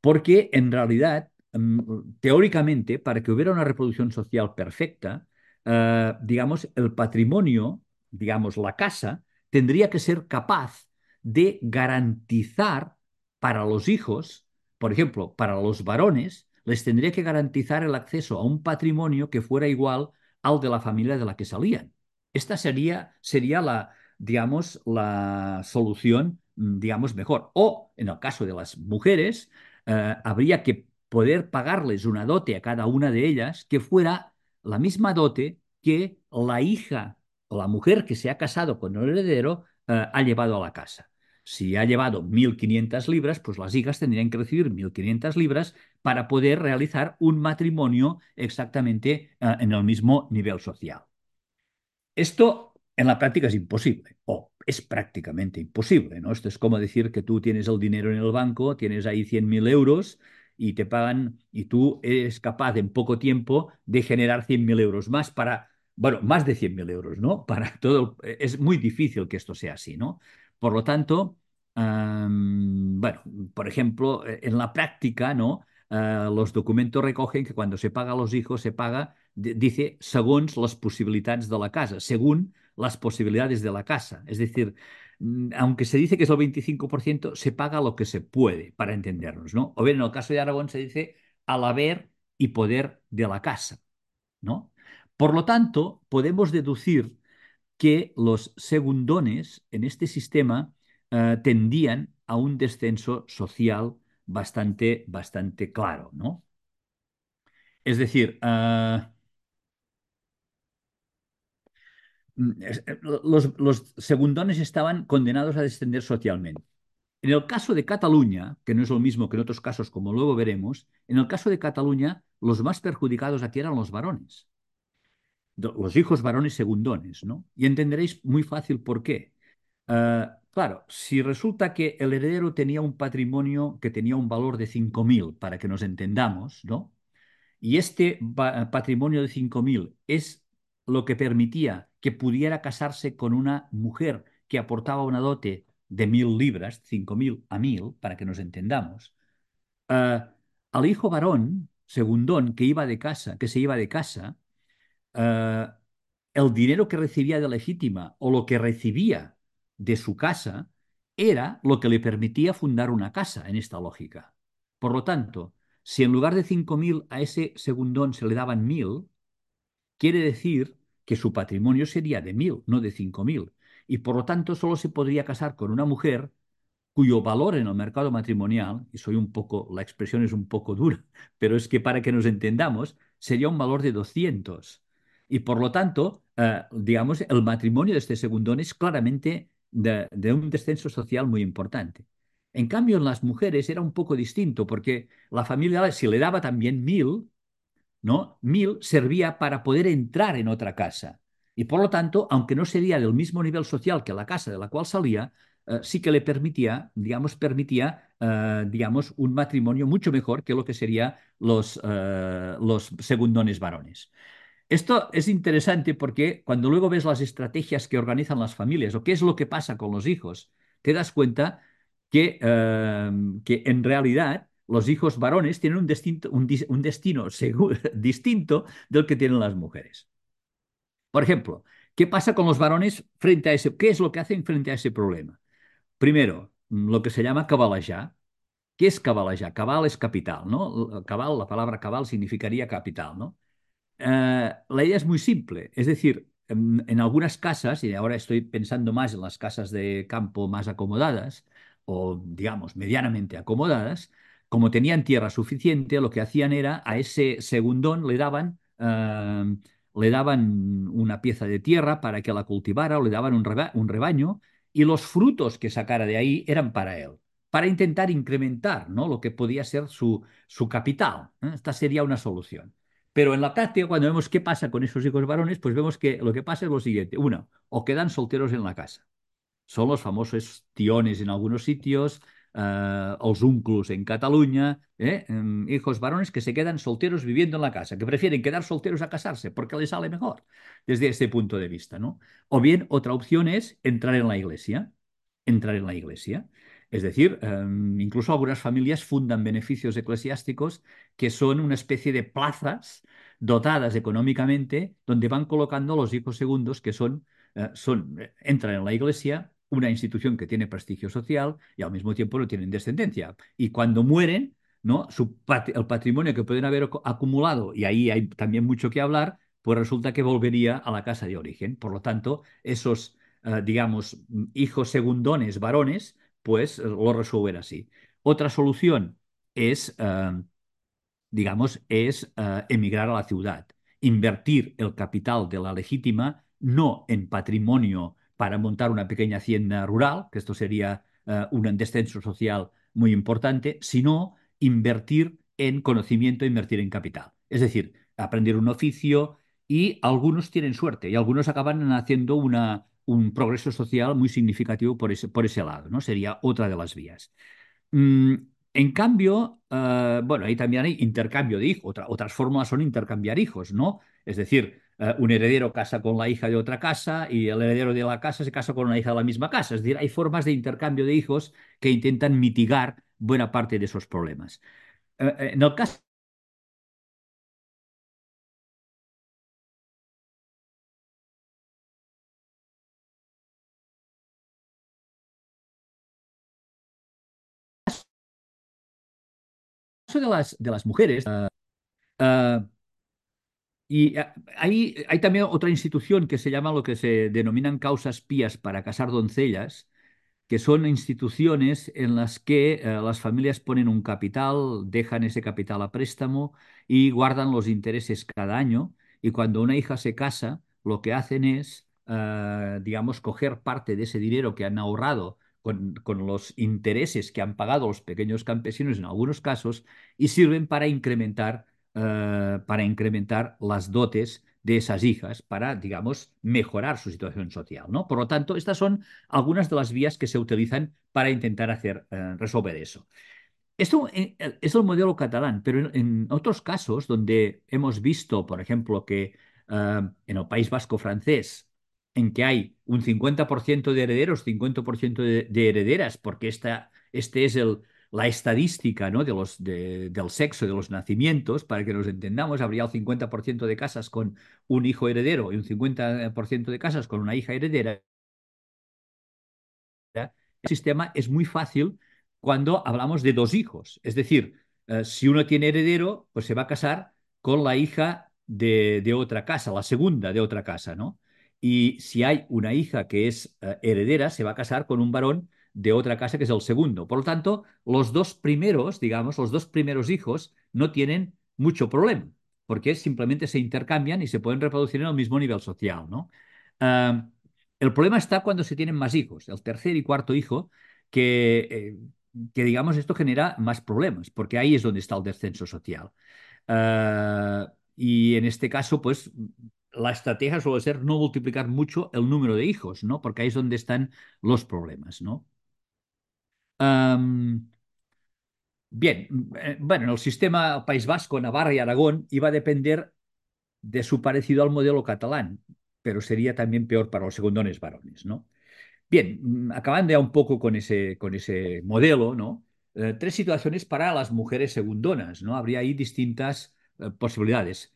[SPEAKER 2] Porque en realidad, mm, teóricamente, para que hubiera una reproducción social perfecta, uh, digamos, el patrimonio, digamos, la casa, tendría que ser capaz de garantizar para los hijos, por ejemplo, para los varones, les tendría que garantizar el acceso a un patrimonio que fuera igual al de la familia de la que salían. Esta sería, sería la, digamos, la solución, mm, digamos, mejor. O, en el caso de las mujeres, eh, habría que poder pagarles una dote a cada una de ellas que fuera la misma dote que la hija o la mujer que se ha casado con el heredero eh, ha llevado a la casa. Si ha llevado 1.500 libras, pues las hijas tendrían que recibir 1.500 libras para poder realizar un matrimonio exactamente eh, en el mismo nivel social. Esto en la práctica es imposible, o es prácticamente imposible, ¿no? Esto es como decir que tú tienes el dinero en el banco, tienes ahí 100.000 euros y te pagan y tú eres capaz en poco tiempo de generar 100.000 euros más para, bueno, más de 100.000 euros, ¿no? Para todo, es muy difícil que esto sea así, ¿no? Por lo tanto, um, bueno, por ejemplo, en la práctica, ¿no? Uh, los documentos recogen que cuando se paga a los hijos se paga, dice, según las posibilidades de la casa, según las posibilidades de la casa. Es decir, Mm, aunque se dice que es el 25%, se paga lo que se puede, para entendernos, ¿no? O bien en el caso de Aragón se dice al haber y poder de la casa, ¿no? Por lo tanto, podemos deducir que los segundones en este sistema uh, tendían a un descenso social bastante, bastante claro, ¿no? Es decir, uh, Mm, eh, los, los, segundones estaban condenados a descender socialmente. En el caso de Cataluña, que no es lo mismo que en otros casos, como luego veremos, en el caso de Cataluña, los más perjudicados aquí eran los varones. Los hijos varones segundones, ¿no? Y entenderéis muy fácil por qué. Uh, claro, si resulta que el heredero tenía un patrimonio que tenía un valor de 5.000, para que nos entendamos, ¿no? Y este patrimonio de 5.000 es lo que permitía que pudiera casarse con una mujer que aportaba una dote de 1.000 libras, 5.000 a 1.000, para que nos entendamos. Uh, al hijo varón, segundón, que iba de casa, que se iba de casa, uh, el dinero que recibía de legítima o lo que recibía de su casa era lo que le permitía fundar una casa en esta lógica. Por lo tanto, si en lugar de 5.000 a ese segundón se le daban 1.000, quiere decir que su patrimonio sería de 1.000, no de 5.000. Y por lo tanto solo se podría casar con una mujer cuyo valor en el mercado matrimonial, y soy un poco, la expresión es un poco dura, pero es que para que nos entendamos, sería un valor de 200. Y por lo tanto, eh, digamos, el matrimonio de este segundón es claramente de, un descenso social muy importante. En cambio, en las mujeres era un poco distinto, porque la familia, si le daba también mil, ¿no? Mil servía para poder entrar en otra casa. Y por lo tanto, aunque no sería del mismo nivel social que la casa de la cual salía, eh, sí que le permitía, digamos, permitía, eh, digamos, un matrimonio mucho mejor que lo que serían los, los segundones varones. Esto es interesante porque cuando luego ves las estrategias que organizan las familias o qué es lo que pasa con los hijos, te das cuenta que, em, en realidad los hijos varones tienen un, un destino distinto del que tienen las mujeres. Por ejemplo, ¿qué pasa con los varones frente a ese? ¿Qué es lo que hacen frente a ese problema? Primero, lo que se llama cabalajar. ¿Qué es cabalajar? Cabal es capital, ¿no? Cabal, la palabra cabal significaría capital, ¿no? Eh, la idea es muy simple, es decir, en, algunas casas, y ahora estoy pensando más en las casas de campo más acomodadas, o digamos medianamente acomodadas, como tenían tierra suficiente, lo que hacían era a ese segundón le daban, eh, le daban una pieza de tierra para que la cultivara o le daban un, rebaño y los frutos que sacara de ahí eran para él, para intentar incrementar ¿no? lo que podía ser su, su capital. ¿eh? Esta sería una solución. Pero en la práctica, cuando vemos qué pasa con esos hijos varones, pues vemos que lo que pasa es lo siguiente. Uno, o quedan solteros en la casa. Son los famosos tiones en algunos sitios, uh, los en Cataluña, ¿eh? em, hijos varones que se quedan solteros viviendo en la casa, que prefieren quedar solteros a casarse porque les sale mejor desde este punto de vista. ¿no? O bien, otra opción es entrar en la iglesia. Entrar en la iglesia. Es decir, em, incluso algunas familias fundan beneficios eclesiásticos que son una especie de plazas dotadas económicamente donde van colocando los hijos segundos que son, eh, eh, entran en la iglesia, una institución que tiene prestigio social y al mismo tiempo no tienen descendencia. Y cuando mueren, ¿no? Su el patrimonio que pueden haber acumulado, y ahí hay también mucho que hablar, pues resulta que volvería a la casa de origen. Por lo tanto, esos, eh, digamos, hijos segundones varones pues lo resuelven así. Otra solución es, eh, digamos, es eh, emigrar a la ciudad, invertir el capital de la legítima no en patrimonio para montar una pequeña hacienda rural, que esto sería eh, un descenso social muy importante, sino invertir en conocimiento, invertir en capital. Es decir, aprender un oficio y algunos tienen suerte y algunos acaban haciendo una, un progreso social muy significativo por ese, por ese lado, ¿no? Sería otra de las vías. Mm, en cambio, eh, bueno, ahí también hay intercambio de hijos, otras fórmulas son intercambiar hijos, ¿no? Es decir, eh, un heredero casa con la hija de otra casa y el heredero de la casa se casa con una hija de la misma casa. Es decir, hay formas de intercambio de hijos que intentan mitigar buena parte de esos problemas. Eh, en el caso de las, de las mujeres, ah, ah, y ah, hay, hay también otra institución que se llama lo que se denominan causas pías para casar doncellas, que son instituciones en las que eh, las familias ponen un capital, dejan ese capital a préstamo y guardan los intereses cada año. Y cuando una hija se casa, lo que hacen es, digamos, coger parte de ese dinero que han ahorrado con, los intereses que han pagado los pequeños campesinos en algunos casos y sirven para incrementar, eh, para incrementar las dotes de esas hijas para, digamos, mejorar su situación social, ¿no? Por lo tanto, estas son algunas de las vías que se utilizan para intentar eh, resolver eso. Esto eh, es el modelo catalán, pero en, otros casos donde hemos visto, por ejemplo, que en el País Vasco francés, en que hay un 50% de herederos, 50% de, herederas, porque esta, este es el, la estadística ¿no? de los, del sexo de los nacimientos, para que nos entendamos, habría el 50% de casas con un hijo heredero y un 50% de casas con una hija heredera. El sistema es muy fácil cuando hablamos de dos hijos. Es decir, eh, si uno tiene heredero, pues se va a casar con la hija de, de, otra casa, la segunda de otra casa, ¿no? Y si hay una hija que es eh, heredera, se va a casar con un varón de otra casa que es el segundo. Por lo tanto, los dos primeros, digamos, los dos primeros hijos no tienen mucho problema, porque simplemente se intercambian y se pueden reproducir en el mismo nivel social, ¿no? El problema está cuando se tienen más hijos, el tercer y cuarto hijo, que, eh, que digamos esto genera más problemas, porque ahí es donde está el descenso social. Ah, y en este caso, pues la estrategia suele ser no multiplicar mucho el número de hijos, ¿no? Porque ahí es donde están los problemas, ¿no? bien, eh, bueno, en el sistema País Vasco, Navarra y Aragón iba a depender de su parecido al modelo catalán, pero sería también peor para los segundones varones, ¿no? Bien, mm, acabando ya un poco con ese, con ese modelo, ¿no? Eh, tres situaciones para las mujeres segundonas, ¿no? Habría ahí distintas eh, posibilidades.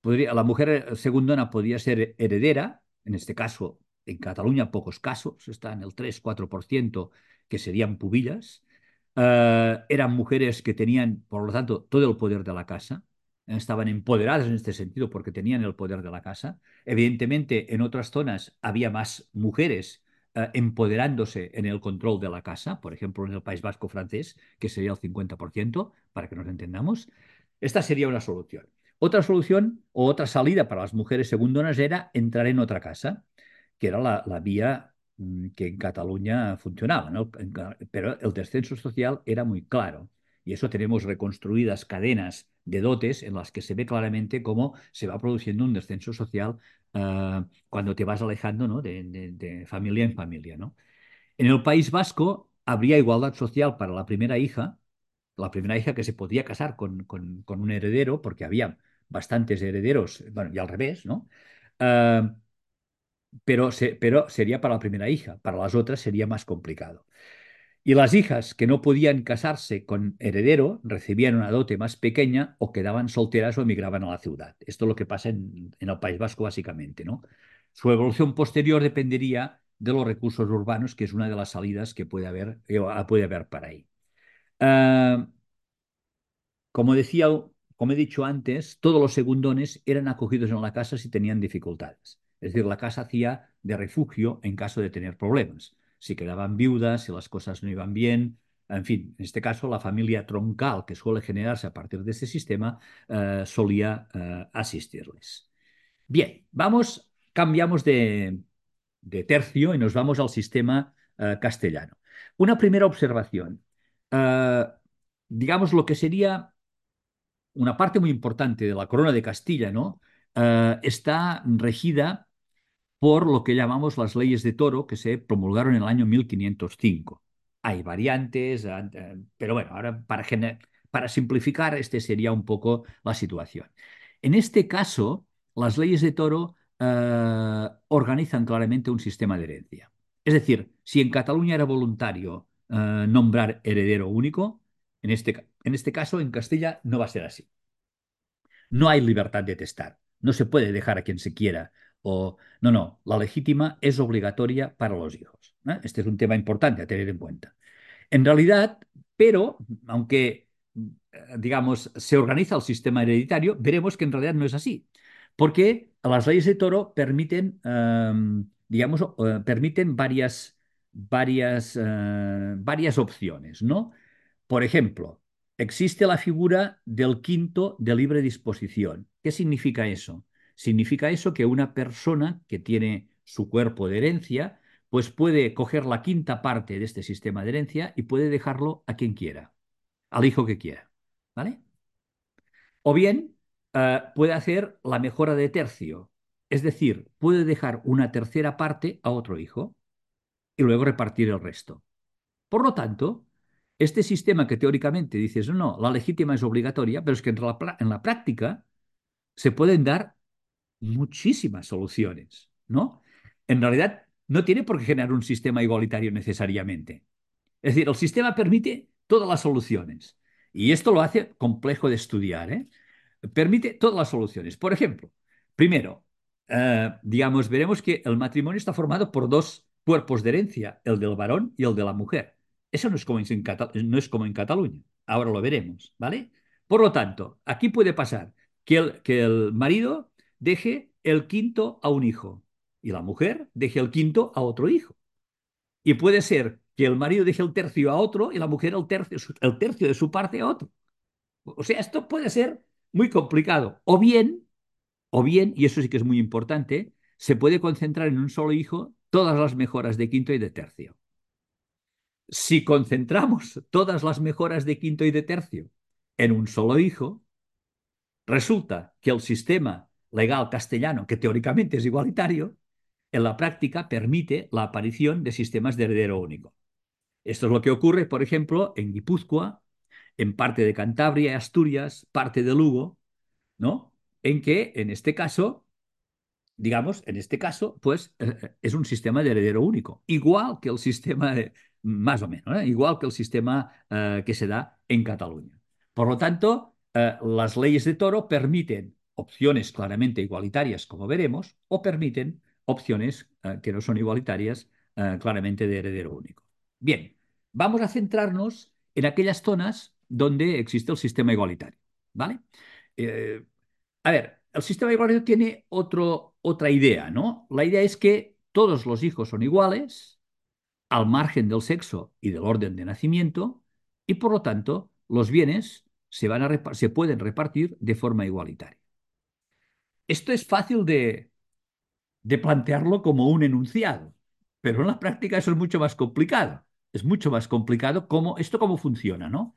[SPEAKER 2] Podría, la mujer segundona podría ser heredera, en este caso, en Cataluña pocos casos, está en el 3-4%, que serían pubillas. Eh, eran mujeres que tenían, por lo tanto, todo el poder de la casa, estaban empoderadas en este sentido porque tenían el poder de la casa. Evidentemente, en otras zonas había más mujeres eh, empoderándose en el control de la casa, por ejemplo, en el País Vasco francés, que sería el 50%, para que nos entendamos. Esta sería una solución. Otra solución o otra salida para las mujeres segundonas era entrar en otra casa, que era la, vía mm, que en Cataluña funcionaba, ¿no? pero el descenso social era muy claro. Y eso tenemos reconstruidas cadenas de dotes en las que se ve claramente cómo se va produciendo un descenso social uh, cuando te vas alejando ¿no? de, familia en familia. ¿no? En el País Vasco habría igualdad social para la primera hija, la primera hija que se podía casar con un heredero, porque había bastantes herederos, bueno, y al revés, ¿no? Uh, pero, pero sería para la primera hija, para las otras sería más complicado. Y las hijas que no podían casarse con heredero recibían una dote más pequeña o quedaban solteras o emigraban a la ciudad. Esto es lo que pasa en, el País Vasco básicamente. ¿no? Su evolución posterior dependería de los recursos urbanos, que es una de las salidas que puede haber, eh, puede haber para ahí. Uh, como decía, como he dicho antes, todos los segundones eran acogidos en la casa si tenían dificultades. Es decir, la casa hacía de refugio en caso de tener problemas. Si quedaban viudas, si las cosas no iban bien, en fin, en este caso la familia troncal que suele generarse a partir de este sistema eh, solía eh, asistirles. Bien, vamos, cambiamos de, de, tercio y nos vamos al sistema eh, castellano. Una primera observación. Digamos lo que sería una parte muy importante de la corona de Castilla, ¿no? Uh, está regida por lo que llamamos las leyes de toro que se promulgaron en el año 1505. Hay variantes, eh, pero bueno, ahora para, para simplificar, este sería un poco la situación. En este caso, las leyes de toro organizan claramente un sistema de herencia. Es decir, si en Cataluña era voluntario nombrar heredero único, en este, en este caso en Castilla no va a ser así. No hay libertad de testar. No se puede dejar a quien se quiera o no, no, la legítima es obligatoria para los hijos. ¿eh? Este es un tema importante a tener en cuenta. En realidad, pero, aunque, eh, digamos, se organiza el sistema hereditario, veremos que en realidad no es así, porque las leyes de toro permiten, eh, digamos, eh, permiten varias, varias, varias opciones, ¿no? Por ejemplo, existe la figura del quinto de libre disposición. ¿Qué significa eso? Significa eso que una persona que tiene su cuerpo de herencia, pues puede coger la quinta parte de este sistema de herencia y puede dejarlo a quien quiera, al hijo que quiera. ¿Vale? O bien, eh, puede hacer la mejora de tercio. Es decir, puede dejar una tercera parte a otro hijo y luego repartir el resto. Por lo tanto, este sistema que teóricamente dices, no, la legítima es obligatoria, pero es que en la, práctica se pueden dar muchísimas soluciones, ¿no? En realidad, no tiene por qué generar un sistema igualitario necesariamente. Es decir, el sistema permite todas las soluciones. Y esto lo hace complejo de estudiar. ¿eh? Permite todas las soluciones. Por ejemplo, primero, eh, digamos, veremos que el matrimonio está formado por dos cuerpos de herencia, el del varón y el de la mujer. Eso no es como en, no es como en Cataluña. Ahora lo veremos, ¿vale? Por lo tanto, aquí puede pasar que el, que el marido deje el quinto a un hijo y la mujer deje el quinto a otro hijo. Y puede ser que el marido deje el tercio a otro y la mujer el tercio, el tercio de su parte a otro. O sea, esto puede ser muy complicado. O bien, o bien, y eso sí que es muy importante, se puede concentrar en un solo hijo todas las mejoras de quinto y de tercio. Si concentramos todas las mejoras de quinto y de tercio en un solo hijo, resulta que el sistema legal castellano, que teóricamente es igualitario, en la práctica permite la aparición de sistemas de heredero único. Esto es lo que ocurre, por ejemplo, en Guipúzcoa, en parte de Cantabria, Asturias, parte de Lugo, ¿no? En que, en este caso, digamos, en este caso, pues eh, eh, es un sistema de heredero único, igual que el sistema, más o menos, ¿eh? igual que el sistema que se da en Cataluña. Por lo tanto, las leyes de Toro permiten opciones claramente igualitarias, como veremos, o permiten opciones que no son igualitarias, claramente de heredero único. Bien, vamos a centrarnos en aquellas zonas donde existe el sistema igualitario, ¿vale? Eh, a ver, el sistema igualitario tiene otro, otra idea, ¿no? La idea es que todos los hijos son iguales, al margen del sexo y del orden de nacimiento, y por lo tanto los bienes se, pueden repartir de forma igualitaria. Esto es fácil de, plantearlo como un enunciado, pero en la práctica eso es mucho más complicado es mucho más complicado cómo, esto cómo funciona, ¿no?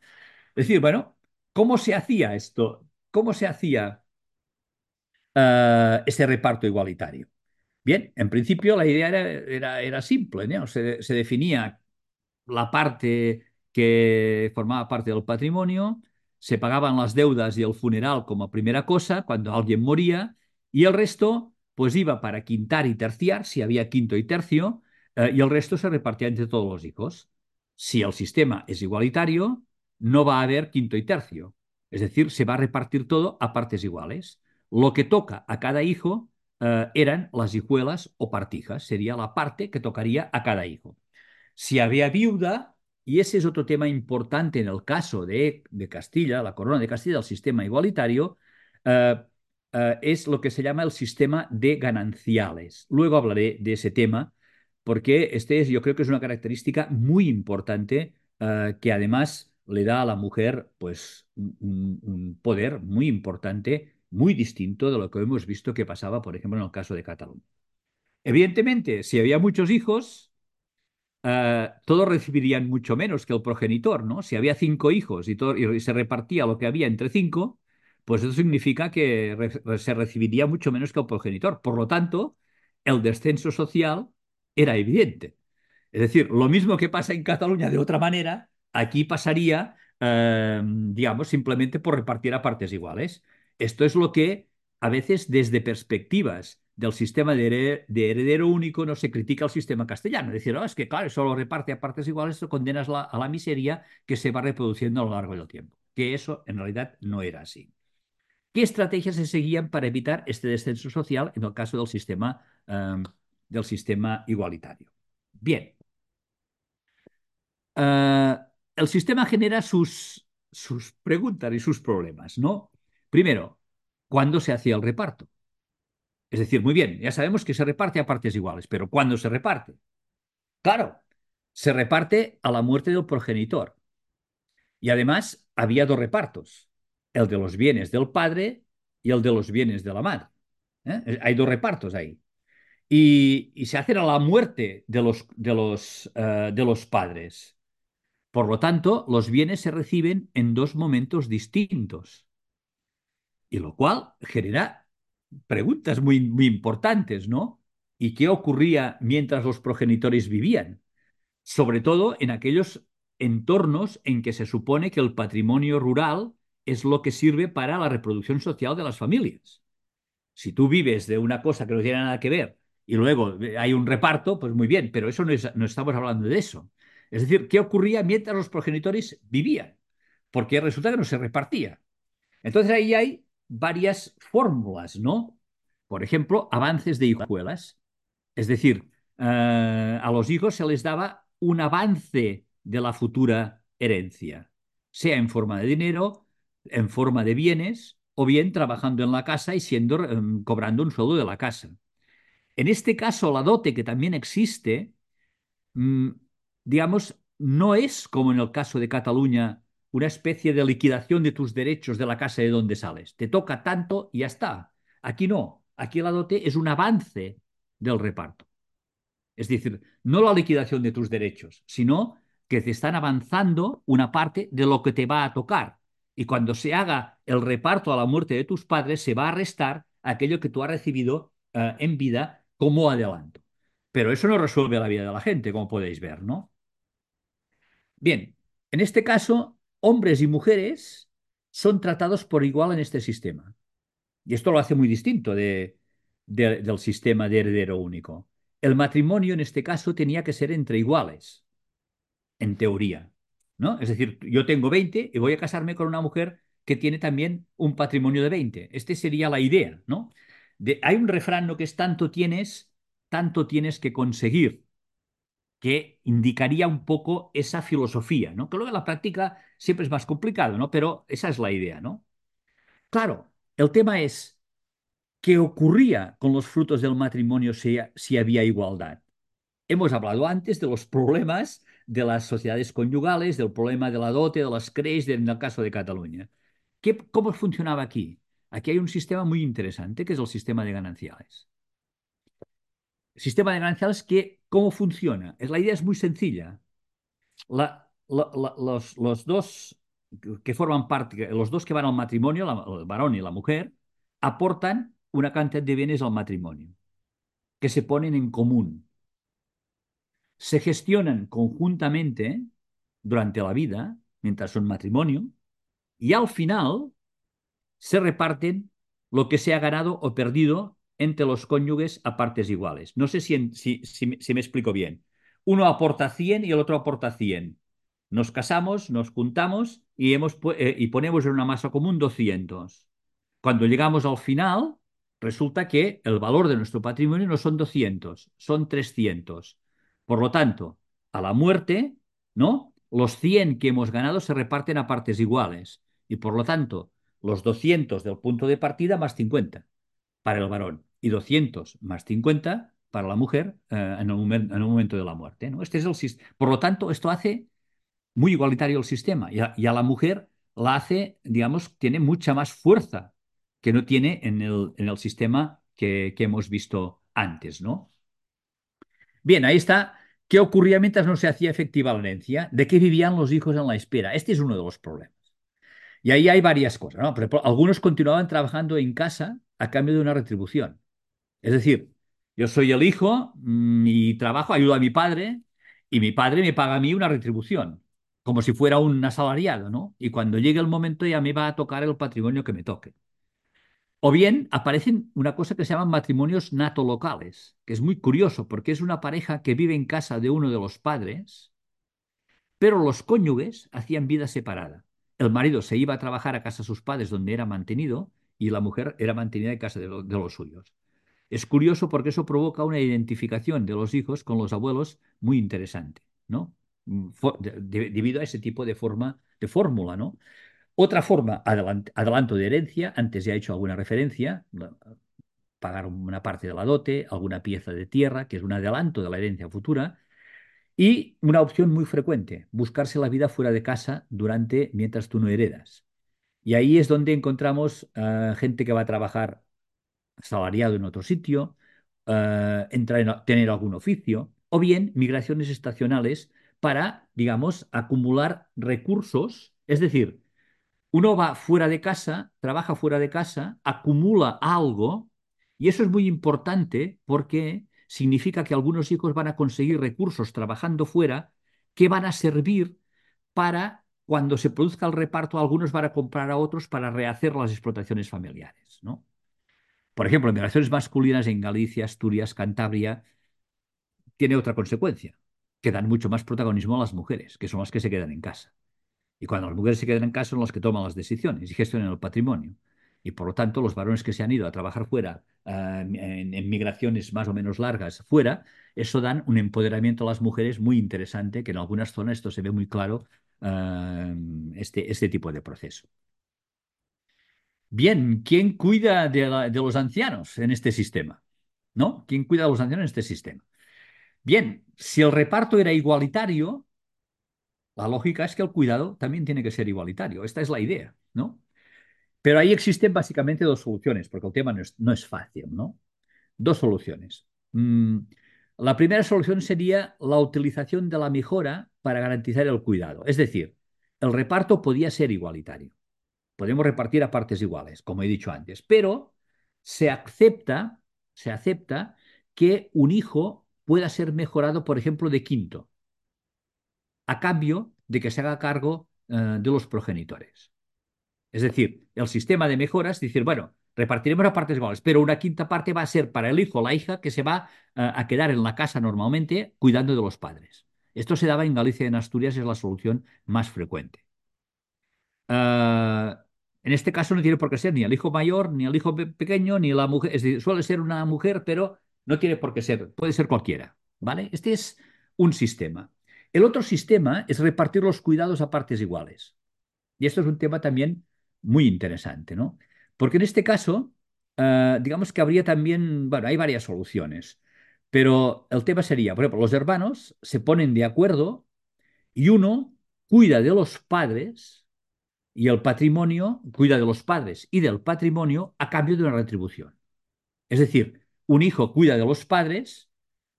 [SPEAKER 2] Es decir, bueno, ¿cómo se hacía esto? ¿Cómo se hacía uh, ese reparto igualitario? Bien, en principio la idea era, era, simple, ¿no? Se, se, definía la parte que formaba parte del patrimonio, se pagaban las deudas y el funeral como primera cosa cuando alguien moría, y el resto pues iba para quintar y terciar, si había quinto y tercio, eh, y el resto se repartía entre todos los hijos. Si el sistema es igualitario, no va a haber quinto y tercio. Es decir, se va a repartir todo a partes iguales. Lo que toca a cada hijo eh, eran las hijuelas o partijas, sería la parte que tocaría a cada hijo. Si había viuda, y ese es otro tema importante en el caso de, Castilla, la corona de Castilla, el sistema igualitario, eh, es lo que se llama el sistema de gananciales. Luego hablaré de ese tema porque este es, yo creo que es una característica muy importante eh, que además le da a la mujer pues un, poder muy importante, muy distinto de lo que hemos visto que pasaba, por ejemplo, en el caso de Cataluña. Evidentemente, si había muchos hijos, eh, todos recibirían mucho menos que el progenitor, ¿no? Si había cinco hijos y, se repartía lo que había entre cinco, pues eso significa que se recibiría mucho menos que el progenitor. Por lo tanto, el descenso social era evidente. Es decir, lo mismo que pasa en Cataluña de otra manera, aquí pasaría, em, digamos, simplemente por repartir a partes iguales. Esto es lo que a veces desde perspectivas del sistema de, heredero único no se critica al sistema castellano. Decir, oh, es que claro, solo reparte a partes iguales, esto condenas a la miseria que se va reproduciendo a lo largo del tiempo. Que eso en realidad no era así. ¿Qué estrategias se seguían para evitar este descenso social en el caso del sistema em, del sistema igualitario. Bien. Eh, el sistema genera sus, sus preguntas y sus problemas, ¿no? Primero, ¿cuándo se hacía el reparto? Es decir, muy bien, ya sabemos que se reparte a partes iguales, pero ¿cuándo se reparte? Claro, se reparte a la muerte del progenitor. Y además había dos repartos, el de los bienes del padre y el de los bienes de la madre. ¿eh? Hay dos repartos ahí y, se hace a la muerte de los, de, los, eh, de los padres. Por lo tanto, los bienes se reciben en dos momentos distintos. Y lo cual genera preguntas muy, muy importantes, ¿no? ¿Y qué ocurría mientras los progenitores vivían? Sobre todo en aquellos entornos en que se supone que el patrimonio rural es lo que sirve para la reproducción social de las familias. Si tú vives de una cosa que no tiene nada que ver y luego hay un reparto, pues muy bien, pero eso no, no estamos hablando de eso. Es decir, ¿qué ocurría mientras los progenitores vivían? Porque resulta que no se repartía. Entonces ahí hay varias fórmulas, ¿no? Por ejemplo, avances de hijuelas. Es decir, eh, a los hijos se les daba un avance de la futura herencia, sea en forma de dinero, en forma de bienes, o bien trabajando en la casa y siendo, em, cobrando un sueldo de la casa. En este caso, la dote que también existe, mm, digamos, no es como en el caso de Cataluña una especie de liquidación de tus derechos de la casa de donde sales. Te toca tanto y ya está. Aquí no. Aquí la dote es un avance del reparto. Es decir, no la liquidación de tus derechos, sino que te están avanzando una parte de lo que te va a tocar. Y cuando se haga el reparto a la muerte de tus padres, se va a restar aquello que tú has recibido eh, en vida como adelanto. Pero eso no resuelve la vida de la gente, como podéis ver, ¿no? Bien, en este caso, hombres y mujeres son tratados por igual en este sistema. Y esto lo hace muy distinto del sistema de heredero único. El matrimonio en este caso tenía que ser entre iguales, en teoría. ¿no? Es decir, yo tengo 20 y voy a casarme con una mujer que tiene también un patrimonio de 20. Esta sería la idea, ¿no? hay un refrán que es tanto tienes, tanto tienes que conseguir, que indicaría un poco esa filosofía, ¿no? Que luego en la práctica siempre es más complicado, ¿no? Pero esa es la idea, ¿no? Claro, el tema es, ¿qué ocurría con los frutos del matrimonio si, había igualdad? Hemos hablado antes de los problemas de las sociedades conyugales, del problema de la dote, de las CREs, en el caso de Cataluña. ¿Qué, ¿Cómo funcionaba aquí? Aquí hay un sistema muy interesante, que es el sistema de gananciales. Sistema de gananciales, que, ¿cómo funciona? La idea es muy sencilla. Los, dos que forman parte, los dos que van al matrimonio, el varón y la mujer, aportan una cantidad de bienes al matrimonio, que se ponen en común se gestionan conjuntamente durante la vida, mientras son matrimonio, y al final se reparten lo que se ha ganado o perdido entre los cónyuges a partes iguales. No sé si, si, me explico bien. Uno aporta 100 y el otro aporta 100. Nos casamos, nos juntamos eh, y ponemos en una masa común 200. Cuando llegamos al final, resulta que el valor de nuestro patrimonio no son 200, son 300. Por lo tanto, a la muerte, ¿no? Los 100 que hemos ganado se reparten a partes iguales y por lo tanto, los 200 del punto de partida más 50 para el varón y 200 más 50 para la mujer eh, en, el momento de la muerte. ¿no? Este es el, por lo tanto, esto hace muy igualitario el sistema y a, la mujer la hace, digamos, tiene mucha más fuerza que no tiene en el, en el sistema que, hemos visto antes, ¿no? Bien, ahí está. ¿Qué ocurría mientras no se hacía efectiva la herencia? ¿De qué vivían los hijos en la espera? Este es uno de los problemas. Y ahí hay varias cosas. ¿no? algunos continuaban trabajando en casa a cambio de una retribución. Es decir, yo soy el hijo mm, y trabajo, ayudo a mi padre y mi padre me paga a mí una retribución, como si fuera un asalariado, ¿no? Y cuando llegue el momento ya me va a tocar el patrimonio que me toque. O bien aparecen una cosa que se llaman matrimonios natolocales, que es muy curioso porque es una pareja que vive en casa de uno de los padres, pero los cónyuges hacían vida separada. El marido se iba a trabajar a casa de sus padres donde era mantenido y la mujer era mantenida en casa de, los suyos. Es curioso porque eso provoca una identificación de los hijos con los abuelos muy interesante, ¿no? Mm, debido a ese tipo de forma de fórmula, ¿no? Otra forma, adelanto de herencia, antes ya he hecho alguna referencia, pagar una parte de la dote, alguna pieza de tierra, que es un adelanto de la herencia futura, y una opción muy frecuente, buscarse la vida fuera de casa durante mientras tú no heredas. Y ahí es donde encontramos uh, gente que va a trabajar salariado en otro sitio, uh, entrar en, tener algún oficio, o bien migraciones estacionales para, digamos, acumular recursos, es decir, uno va fuera de casa, trabaja fuera de casa, acumula algo, y eso es muy importante porque significa que algunos hijos van a conseguir recursos trabajando fuera que van a servir para cuando se produzca el reparto, algunos van a comprar a otros para rehacer las explotaciones familiares, ¿no? Por ejemplo, migraciones masculinas en Galicia, Asturias, Cantabria, tiene otra consecuencia, que dan mucho más protagonismo a las mujeres, que son las que se quedan en casa. Y cuando las mujeres se quedan en casa son las que toman las decisiones y gestionan el patrimonio. Y por lo tanto, los varones que se han ido a trabajar fuera, uh, en, migraciones más o menos largas fuera, eso dan un empoderamiento a las mujeres muy interesante, que en algunas zonas esto se ve muy claro, uh, este, este tipo de proceso. Bien, ¿quién cuida de, de, los ancianos en este sistema? ¿No? ¿Quién cuida de los ancianos en este sistema? Bien, si el reparto era igualitario, la lógica es que el cuidado también tiene que ser igualitario. Esta es la idea, ¿no? Pero ahí existen básicamente dos soluciones, porque el tema no es, no es fácil, ¿no? Dos soluciones. Mm, la primera solución sería la utilización de la mejora para garantizar el cuidado. Es decir, el reparto podía ser igualitario. Podemos repartir a partes iguales, como he dicho antes, pero se acepta, se acepta que un hijo pueda ser mejorado, por ejemplo, de quinto, a cambio de que se haga cargo uh, de los progenitores. Es decir, el sistema de mejoras, decir, bueno, repartiremos a partes iguales, pero una quinta parte va a ser para el hijo o la hija que se va uh, a quedar en la casa normalmente cuidando de los padres. Esto se daba en Galicia y en Asturias, es la solución más frecuente. Uh, en este caso no tiene por qué ser ni el hijo mayor, ni el hijo pe pequeño, ni la mujer. Es decir, suele ser una mujer, pero no tiene por qué ser, puede ser cualquiera. ¿Vale? Este es un sistema. El otro sistema es repartir los cuidados a partes iguales. Y esto es un tema también muy interesante, ¿no? Porque en este caso, uh, digamos que habría también, bueno, hay varias soluciones, pero el tema sería, por ejemplo, los hermanos se ponen de acuerdo y uno cuida de los padres y el patrimonio cuida de los padres y del patrimonio a cambio de una retribución. Es decir, un hijo cuida de los padres,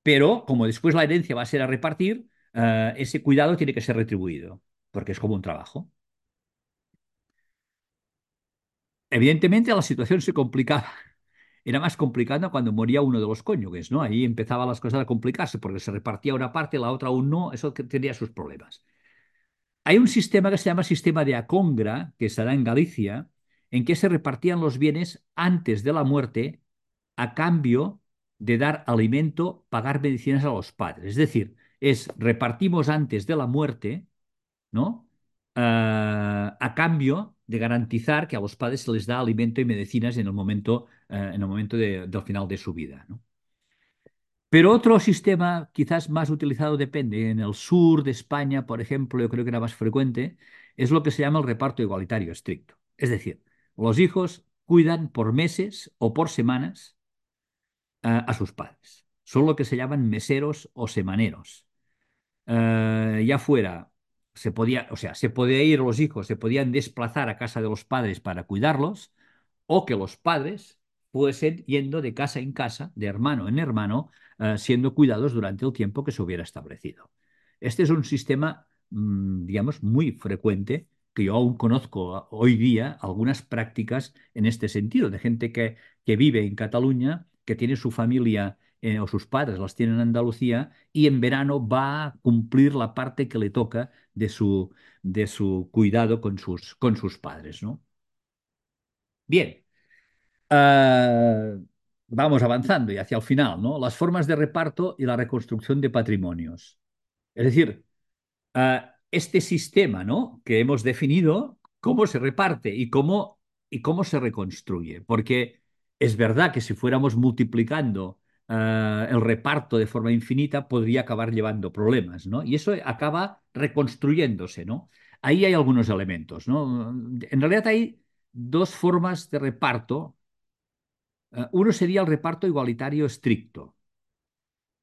[SPEAKER 2] pero como después la herencia va a ser a repartir, uh, ese cuidado tiene que ser retribuido, porque es como un trabajo. Evidentemente la situación se complicaba. Era más complicada cuando moría uno de los cónyuges, ¿no? Ahí empezaban las cosas a complicarse porque se repartía una parte, la otra aún no, eso tendría sus problemas. Hay un sistema que se llama sistema de Acongra, que se da en Galicia, en que se repartían los bienes antes de la muerte a cambio de dar alimento, pagar medicinas a los padres. Es decir, es repartimos antes de la muerte, ¿no? Uh, a cambio de garantizar que a los padres se les da alimento y medicinas en el momento, uh, en el momento de, del final de su vida. Pero otro sistema quizás más utilizado depende. En el sur de España, por ejemplo, yo creo que era más frecuente, es lo que se llama el reparto igualitario estricto. Es decir, los hijos cuidan por meses o por semanas a sus padres. Son lo que se llaman meseros o semaneros. ya fuera se podía, o sea, se podía ir los hijos, se podían desplazar a casa de los padres para cuidarlos, o que los padres fuesen yendo de casa en casa, de hermano en hermano, uh, siendo cuidados durante el tiempo que se hubiera establecido. Este es un sistema, mmm, digamos, muy frecuente, que yo aún conozco hoy día algunas prácticas en este sentido, de gente que, que vive en Cataluña, que tiene su familia eh, o sus padres las tienen en Andalucía y en verano va a cumplir la parte que le toca de su, de su cuidado con sus, con sus padres. ¿no? Bien, uh, vamos avanzando y hacia el final, ¿no? las formas de reparto y la reconstrucción de patrimonios. Es decir, uh, este sistema ¿no? que hemos definido, cómo se reparte y cómo, y cómo se reconstruye. Porque es verdad que si fuéramos multiplicando uh, el reparto de forma infinita podría acabar llevando problemas, ¿no? Y eso acaba reconstruyéndose, ¿no? Ahí hay algunos elementos, ¿no? En realidad hay dos formas de reparto. Uh, uno sería el reparto igualitario estricto.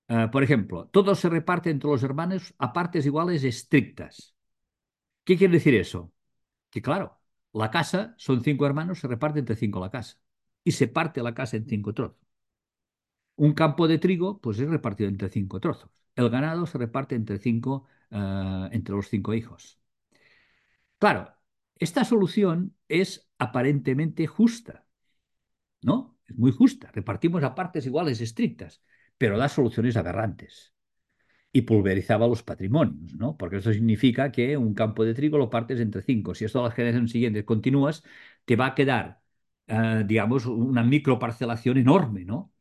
[SPEAKER 2] Uh, por ejemplo, todo se reparte entre los hermanos a partes iguales estrictas. ¿Qué quiere decir eso? Que claro, la casa, son cinco hermanos, se reparte entre cinco la casa. Y se parte la casa en cinco trozos. Un campo de trigo pues es repartido entre cinco trozos. El ganado se reparte entre, cinco, uh, entre los cinco hijos. Claro, Esta solución es aparentemente justa, ¿no? Es muy justa. Repartimos a partes iguales estrictas, pero da soluciones aberrantes. Y pulverizaba los patrimonios, ¿no? Porque eso significa que un campo de trigo lo partes entre cinco. Si esto a la generación siguiente continúas, te va a quedar, eh, digamos, una microparcelación enorme, ¿no?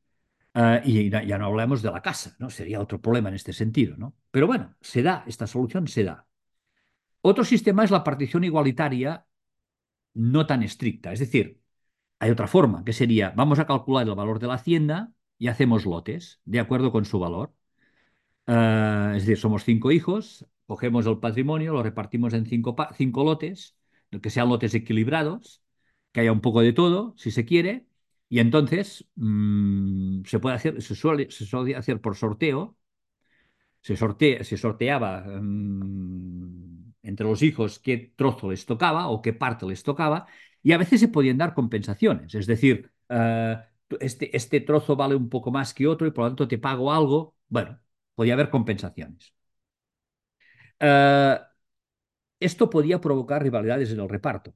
[SPEAKER 2] Eh, y ya no hablamos de la casa, ¿no? Sería otro problema en este sentido, ¿no? Pero bueno, se da, esta solución se da. Otro sistema es la partición igualitaria no tan estricta. Es decir, hay otra forma, que sería, vamos a calcular el valor de la hacienda y hacemos lotes, de acuerdo con su valor. Eh, es decir, somos cinco hijos, cogemos el patrimonio, lo repartimos en cinco, cinco lotes, que sean lotes equilibrados, que haya un poco de todo, si se quiere, y entonces mm, se puede hacer, se suele, hacer por sorteo, se, se sorteaba mm, entre los hijos qué trozo les tocaba o qué parte les tocaba, y a veces se podían dar compensaciones, es decir, eh, este, este trozo vale un poco más que otro y por lo tanto te pago algo, bueno, podía haber compensaciones. Eh, esto podía provocar rivalidades en el reparto,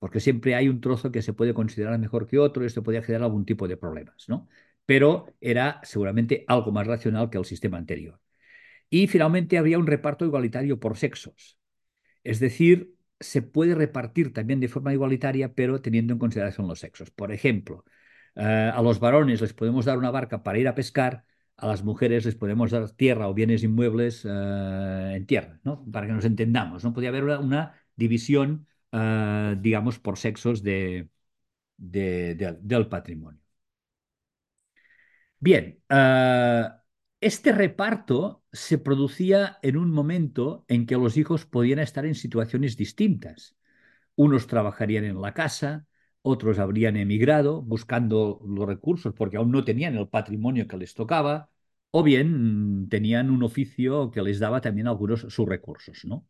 [SPEAKER 2] porque siempre hay un trozo que se puede considerar mejor que otro y esto podía generar algún tipo de problemas, ¿no? Pero era seguramente algo más racional que el sistema anterior. Y finalmente habría un reparto igualitario por sexos. Es decir, se puede repartir también de forma igualitaria, pero teniendo en consideración los sexos. Por ejemplo, eh, a los varones les podemos dar una barca para ir a pescar, a las mujeres les podemos dar tierra o bienes inmuebles eh, en tierra, ¿no? Para que nos entendamos, ¿no? Podría haber una, división, eh, digamos, por sexos de, del patrimonio. Bien, este reparto se producía en un momento en que los hijos podían estar en situaciones distintas. Unos trabajarían en la casa, otros habrían emigrado buscando los recursos porque aún no tenían el patrimonio que les tocaba, o bien tenían un oficio que les daba también algunos sus recursos, ¿no?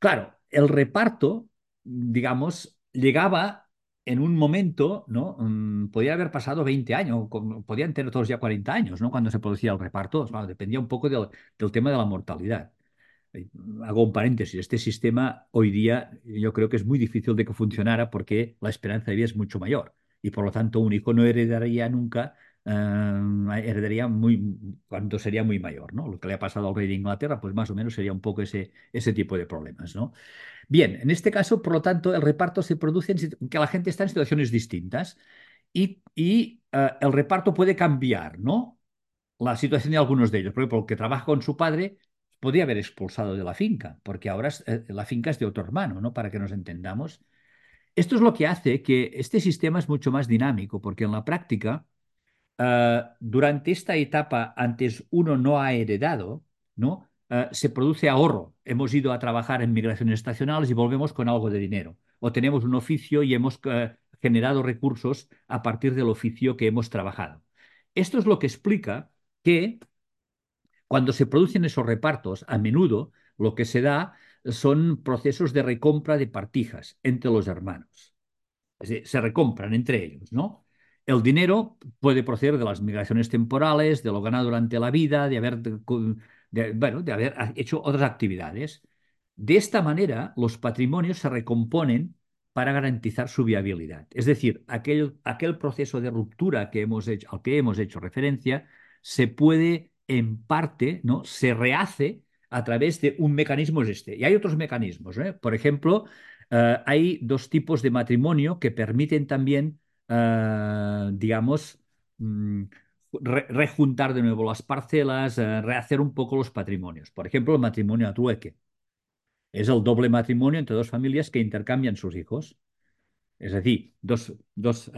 [SPEAKER 2] Claro, el reparto, digamos, llegaba en un momento, ¿no? Mm, podía haber pasado 20 años, podían tener todos ya 40 años, ¿no? Cuando se producía el reparto, dependía un poco del, del tema de la mortalidad. Eh, hago un paréntesis, este sistema hoy día yo creo que es muy difícil de que funcionara porque la esperanza de vida es mucho mayor y por lo tanto un hijo no heredaría nunca, eh, heredaría muy, cuando sería muy mayor, ¿no? Lo que le ha pasado al rey de Inglaterra, pues más o menos sería un poco ese, ese tipo de problemas, ¿no? Bien, en este caso, por lo tanto, el reparto se produce en que la gente está en situaciones distintas y, y eh, el reparto puede cambiar, ¿no? La situación de algunos de ellos. Por ejemplo, el que trabaja con su padre podría haber expulsado de la finca, porque ahora eh, la finca es de otro hermano, ¿no? Para que nos entendamos. Esto es lo que hace que este sistema es mucho más dinámico, porque en la práctica, eh, durante esta etapa, antes uno no ha heredado, ¿no? Eh, se produce ahorro. Hemos ido a trabajar en migraciones estacionales y volvemos con algo de dinero. O tenemos un oficio y hemos generado recursos a partir del oficio que hemos trabajado. Esto es lo que explica que cuando se producen esos repartos, a menudo lo que se da son procesos de recompra de partijas entre los hermanos. Se recompran entre ellos, ¿no? El dinero puede proceder de las migraciones temporales, de lo ganado durante la vida, de haber, hecho otras actividades. De esta manera, los patrimonios se recomponen para garantizar su viabilidad. Es decir, aquel, proceso de ruptura al que hemos hecho referencia se puede en parte ¿no? se rehace a través de un mecanismo este. Y hay otros mecanismos. ¿eh? Por ejemplo, eh, hay dos tipos de matrimonio que permiten también, eh, digamos, mm, rejuntar de nuevo las parcelas, rehacer un poco los patrimonios. Por ejemplo, el matrimonio a trueque. Es el doble matrimonio entre dos familias que intercambian sus hijos. Es decir, dos, dos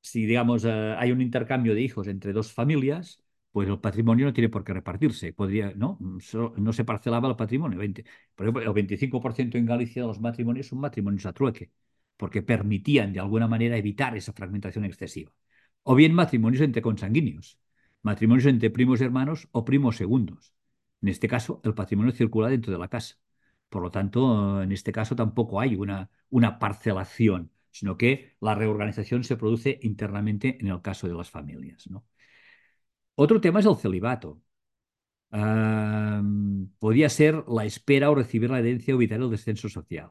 [SPEAKER 2] si digamos hay un intercambio de hijos entre dos familias, pues el patrimonio no tiene por qué repartirse. ¿no? no se parcelaba el patrimonio. por ejemplo, el 25% en Galicia de los matrimonios son matrimonios a trueque, porque permitían de alguna manera evitar esa fragmentación excesiva. O bien matrimonios entre consanguíneos, matrimonios entre primos hermanos o primos segundos. En este caso, el patrimonio circula dentro de la casa. Por lo tanto, en este caso tampoco hay una, parcelación, sino que la reorganización se produce internamente en el caso de las familias. ¿no? Otro tema es el celibato. podía ser la espera o recibir la herencia o evitar el descenso social.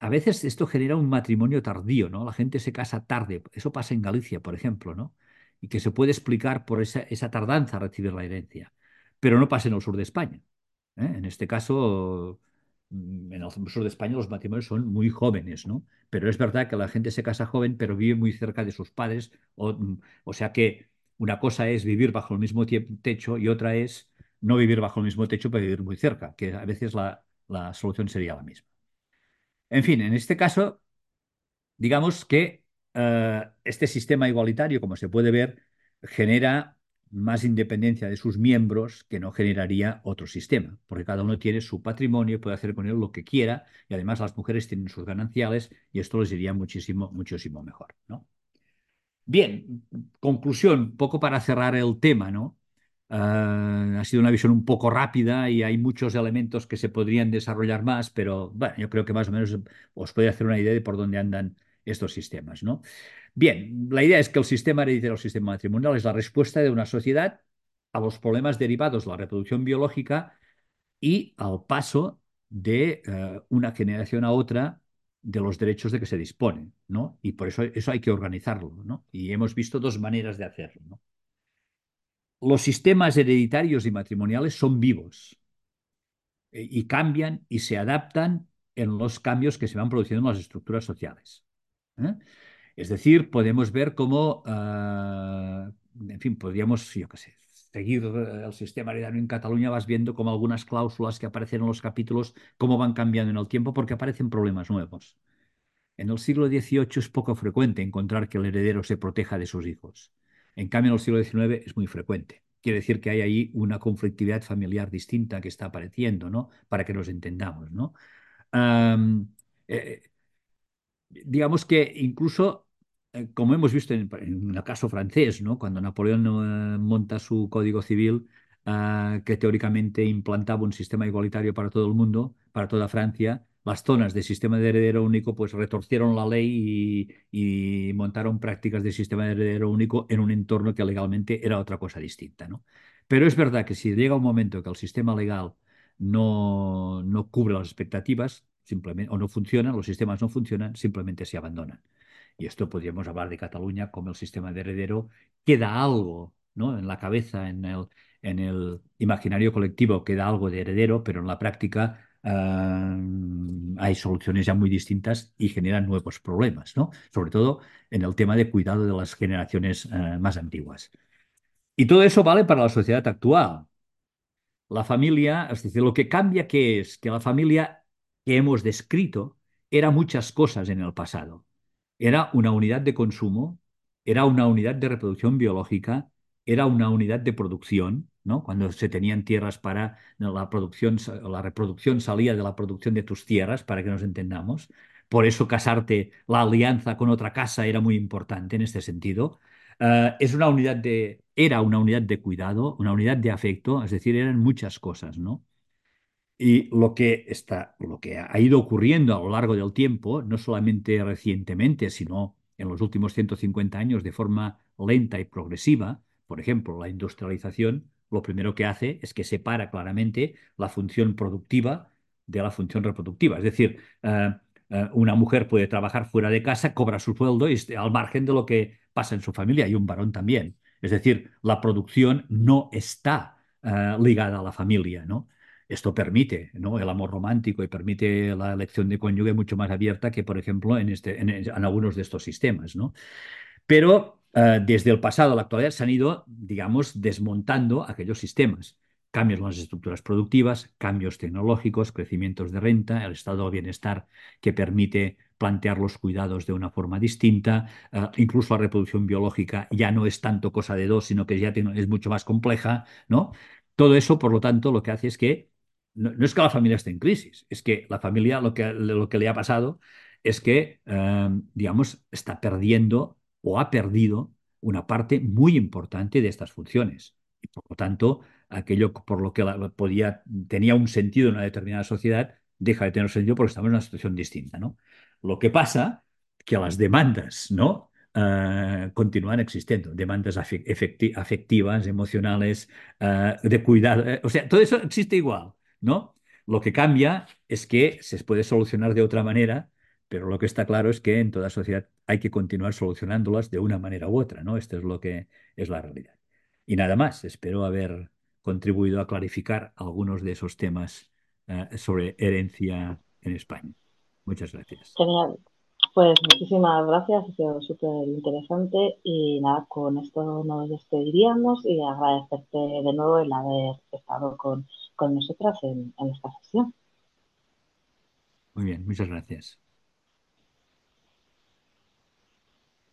[SPEAKER 2] A veces esto genera un matrimonio tardío, ¿no? La gente se casa tarde. Eso pasa en Galicia, por ejemplo, ¿no? Y que se puede explicar por esa, esa tardanza a recibir la herencia. Pero no pasa en el sur de España. ¿eh? En este caso, mm, en el sur de España los matrimonios son muy jóvenes, ¿no? Pero es verdad que la gente se casa joven, pero vive muy cerca de sus padres. O, mm, sea que una cosa es vivir bajo el mismo techo y otra es no vivir bajo el mismo techo, pero vivir muy cerca, que a veces la solución sería la misma. En fin, en este caso, digamos que eh, este sistema igualitario, como se puede ver, genera más independencia de sus miembros que no generaría otro sistema, porque cada uno tiene su patrimonio puede hacer con él lo que quiera, y además las mujeres tienen sus gananciales y esto les iría muchísimo, muchísimo mejor, ¿no? Bien, conclusión, poco para cerrar el tema, ¿no? Ah, ha sido una visión un poco rápida y hay muchos elementos que se podrían desarrollar más, pero bueno, yo creo que más o menos os puede hacer una idea de por dónde andan estos sistemas, ¿no? Bien, la idea es que el sistema hereditario, el sistema matrimonial, es la respuesta de una sociedad a los problemas derivados de la reproducción biológica y al paso de eh, una generación a otra de los derechos de que se disponen, ¿no? Y por eso eso hay que organizarlo, ¿no? Y hemos visto dos maneras de hacerlo, ¿no? Los sistemas hereditarios y matrimoniales son vivos eh, y cambian y se adaptan en los cambios que se van produciendo en las estructuras sociales. ¿eh? Es decir, podemos ver cómo, ah, en fin, podríamos, yo qué sé, seguir el sistema hereditario en Cataluña, vas viendo cómo algunas cláusulas que aparecen en los capítulos, cómo van cambiando en el tiempo porque aparecen problemas nuevos. En el siglo XVIII es poco frecuente encontrar que el heredero se proteja de sus hijos. En cambio, en el siglo XIX es muy frecuente. Quiere decir que hay ahí una conflictividad familiar distinta que está apareciendo, ¿no? Para que nos entendamos, ¿no? Eh, digamos que incluso, eh, como hemos visto en, el caso francés, ¿no? Cuando Napoleón eh, monta su código civil, ah, que teóricamente implantaba un sistema igualitario para todo el mundo, para toda Francia, las zonas de sistema de heredero único pues retorcieron la ley y, montaron prácticas de sistema de heredero único en un entorno que legalmente era otra cosa distinta. ¿no? Pero es verdad que si llega un momento que el sistema legal no, no cubre las expectativas, simplemente, o no funciona, los sistemas no funcionan, simplemente se abandonan. Y esto podríamos hablar de Cataluña como el sistema de heredero queda algo ¿no? en la cabeza, en el, en el imaginario colectivo queda algo de heredero, pero en la práctica hay soluciones ya muy distintas y generan nuevos problemas, ¿no? Sobre todo en el tema de cuidado de las generaciones eh, más antiguas. Y todo eso vale para la sociedad actual. La familia, es decir, lo que cambia que es que la familia que hemos descrito era muchas cosas en el pasado. Era una unidad de consumo, era una unidad de reproducción biológica, era una unidad de producción, cuando se tenían tierras para la producción, la reproducción salía de la producción de tus tierras, para que nos entendamos. Por eso casarte, la alianza con otra casa era muy importante en este sentido. Eh, es una unidad de, era una unidad de cuidado, una unidad de afecto, es decir, eran muchas cosas, ¿no? Y lo que, está, lo que ha ido ocurriendo a lo largo del tiempo, no solamente recientemente, sino en los últimos 150 años de forma lenta y progresiva, por ejemplo, la industrialización, lo primero que hace es que separa claramente la función productiva de la función reproductiva. Es decir, eh, eh, una mujer puede trabajar fuera de casa, cobra su sueldo y al margen de lo que pasa en su familia, y un varón también. Es decir, la producción no está eh, ligada a la familia, ¿no? Esto permite ¿no? el amor romántico y permite la elección de cónyuge mucho más abierta que, por ejemplo, en, este, en, algunos de estos sistemas. ¿no? Pero eh, desde el pasado a la actualidad se han ido, digamos, desmontando aquellos sistemas. Cambios en las estructuras productivas, cambios tecnológicos, crecimientos de renta, el estado de bienestar que permite plantear los cuidados de una forma distinta, eh, incluso la reproducción biológica ya no es tanto cosa de dos, sino que ya es mucho más compleja, ¿no? Todo eso, por lo tanto, lo que hace es que no, es que la familia esté en crisis, es que la familia lo que, lo que le ha pasado es que, eh, digamos, está perdiendo o ha perdido una parte muy importante de estas funciones. Y por lo tanto, aquello por lo que podía, tenía un sentido en una determinada sociedad, deja de tener sentido porque estamos en una situación distinta. ¿no? Lo que pasa que las demandas ¿no? Uh, continúan existiendo, demandas afectivas, emocionales, uh, de cuidado, eh, o sea, todo eso existe igual, ¿no? Lo que cambia es que se puede solucionar de otra manera pero lo que está claro es que en toda sociedad hay que continuar solucionándolas de una manera u otra, ¿no? Esto es lo que es la realidad. Y nada más, espero haber contribuido a clarificar algunos de esos temas eh, sobre herencia en España. Muchas gracias.
[SPEAKER 1] Genial. Pues muchísimas gracias, ha sido súper interesante y nada, con esto nos despediríamos y agradecerte de nuevo el haber estado con, nosotras en esta sesión.
[SPEAKER 2] Muy bien, muchas gracias.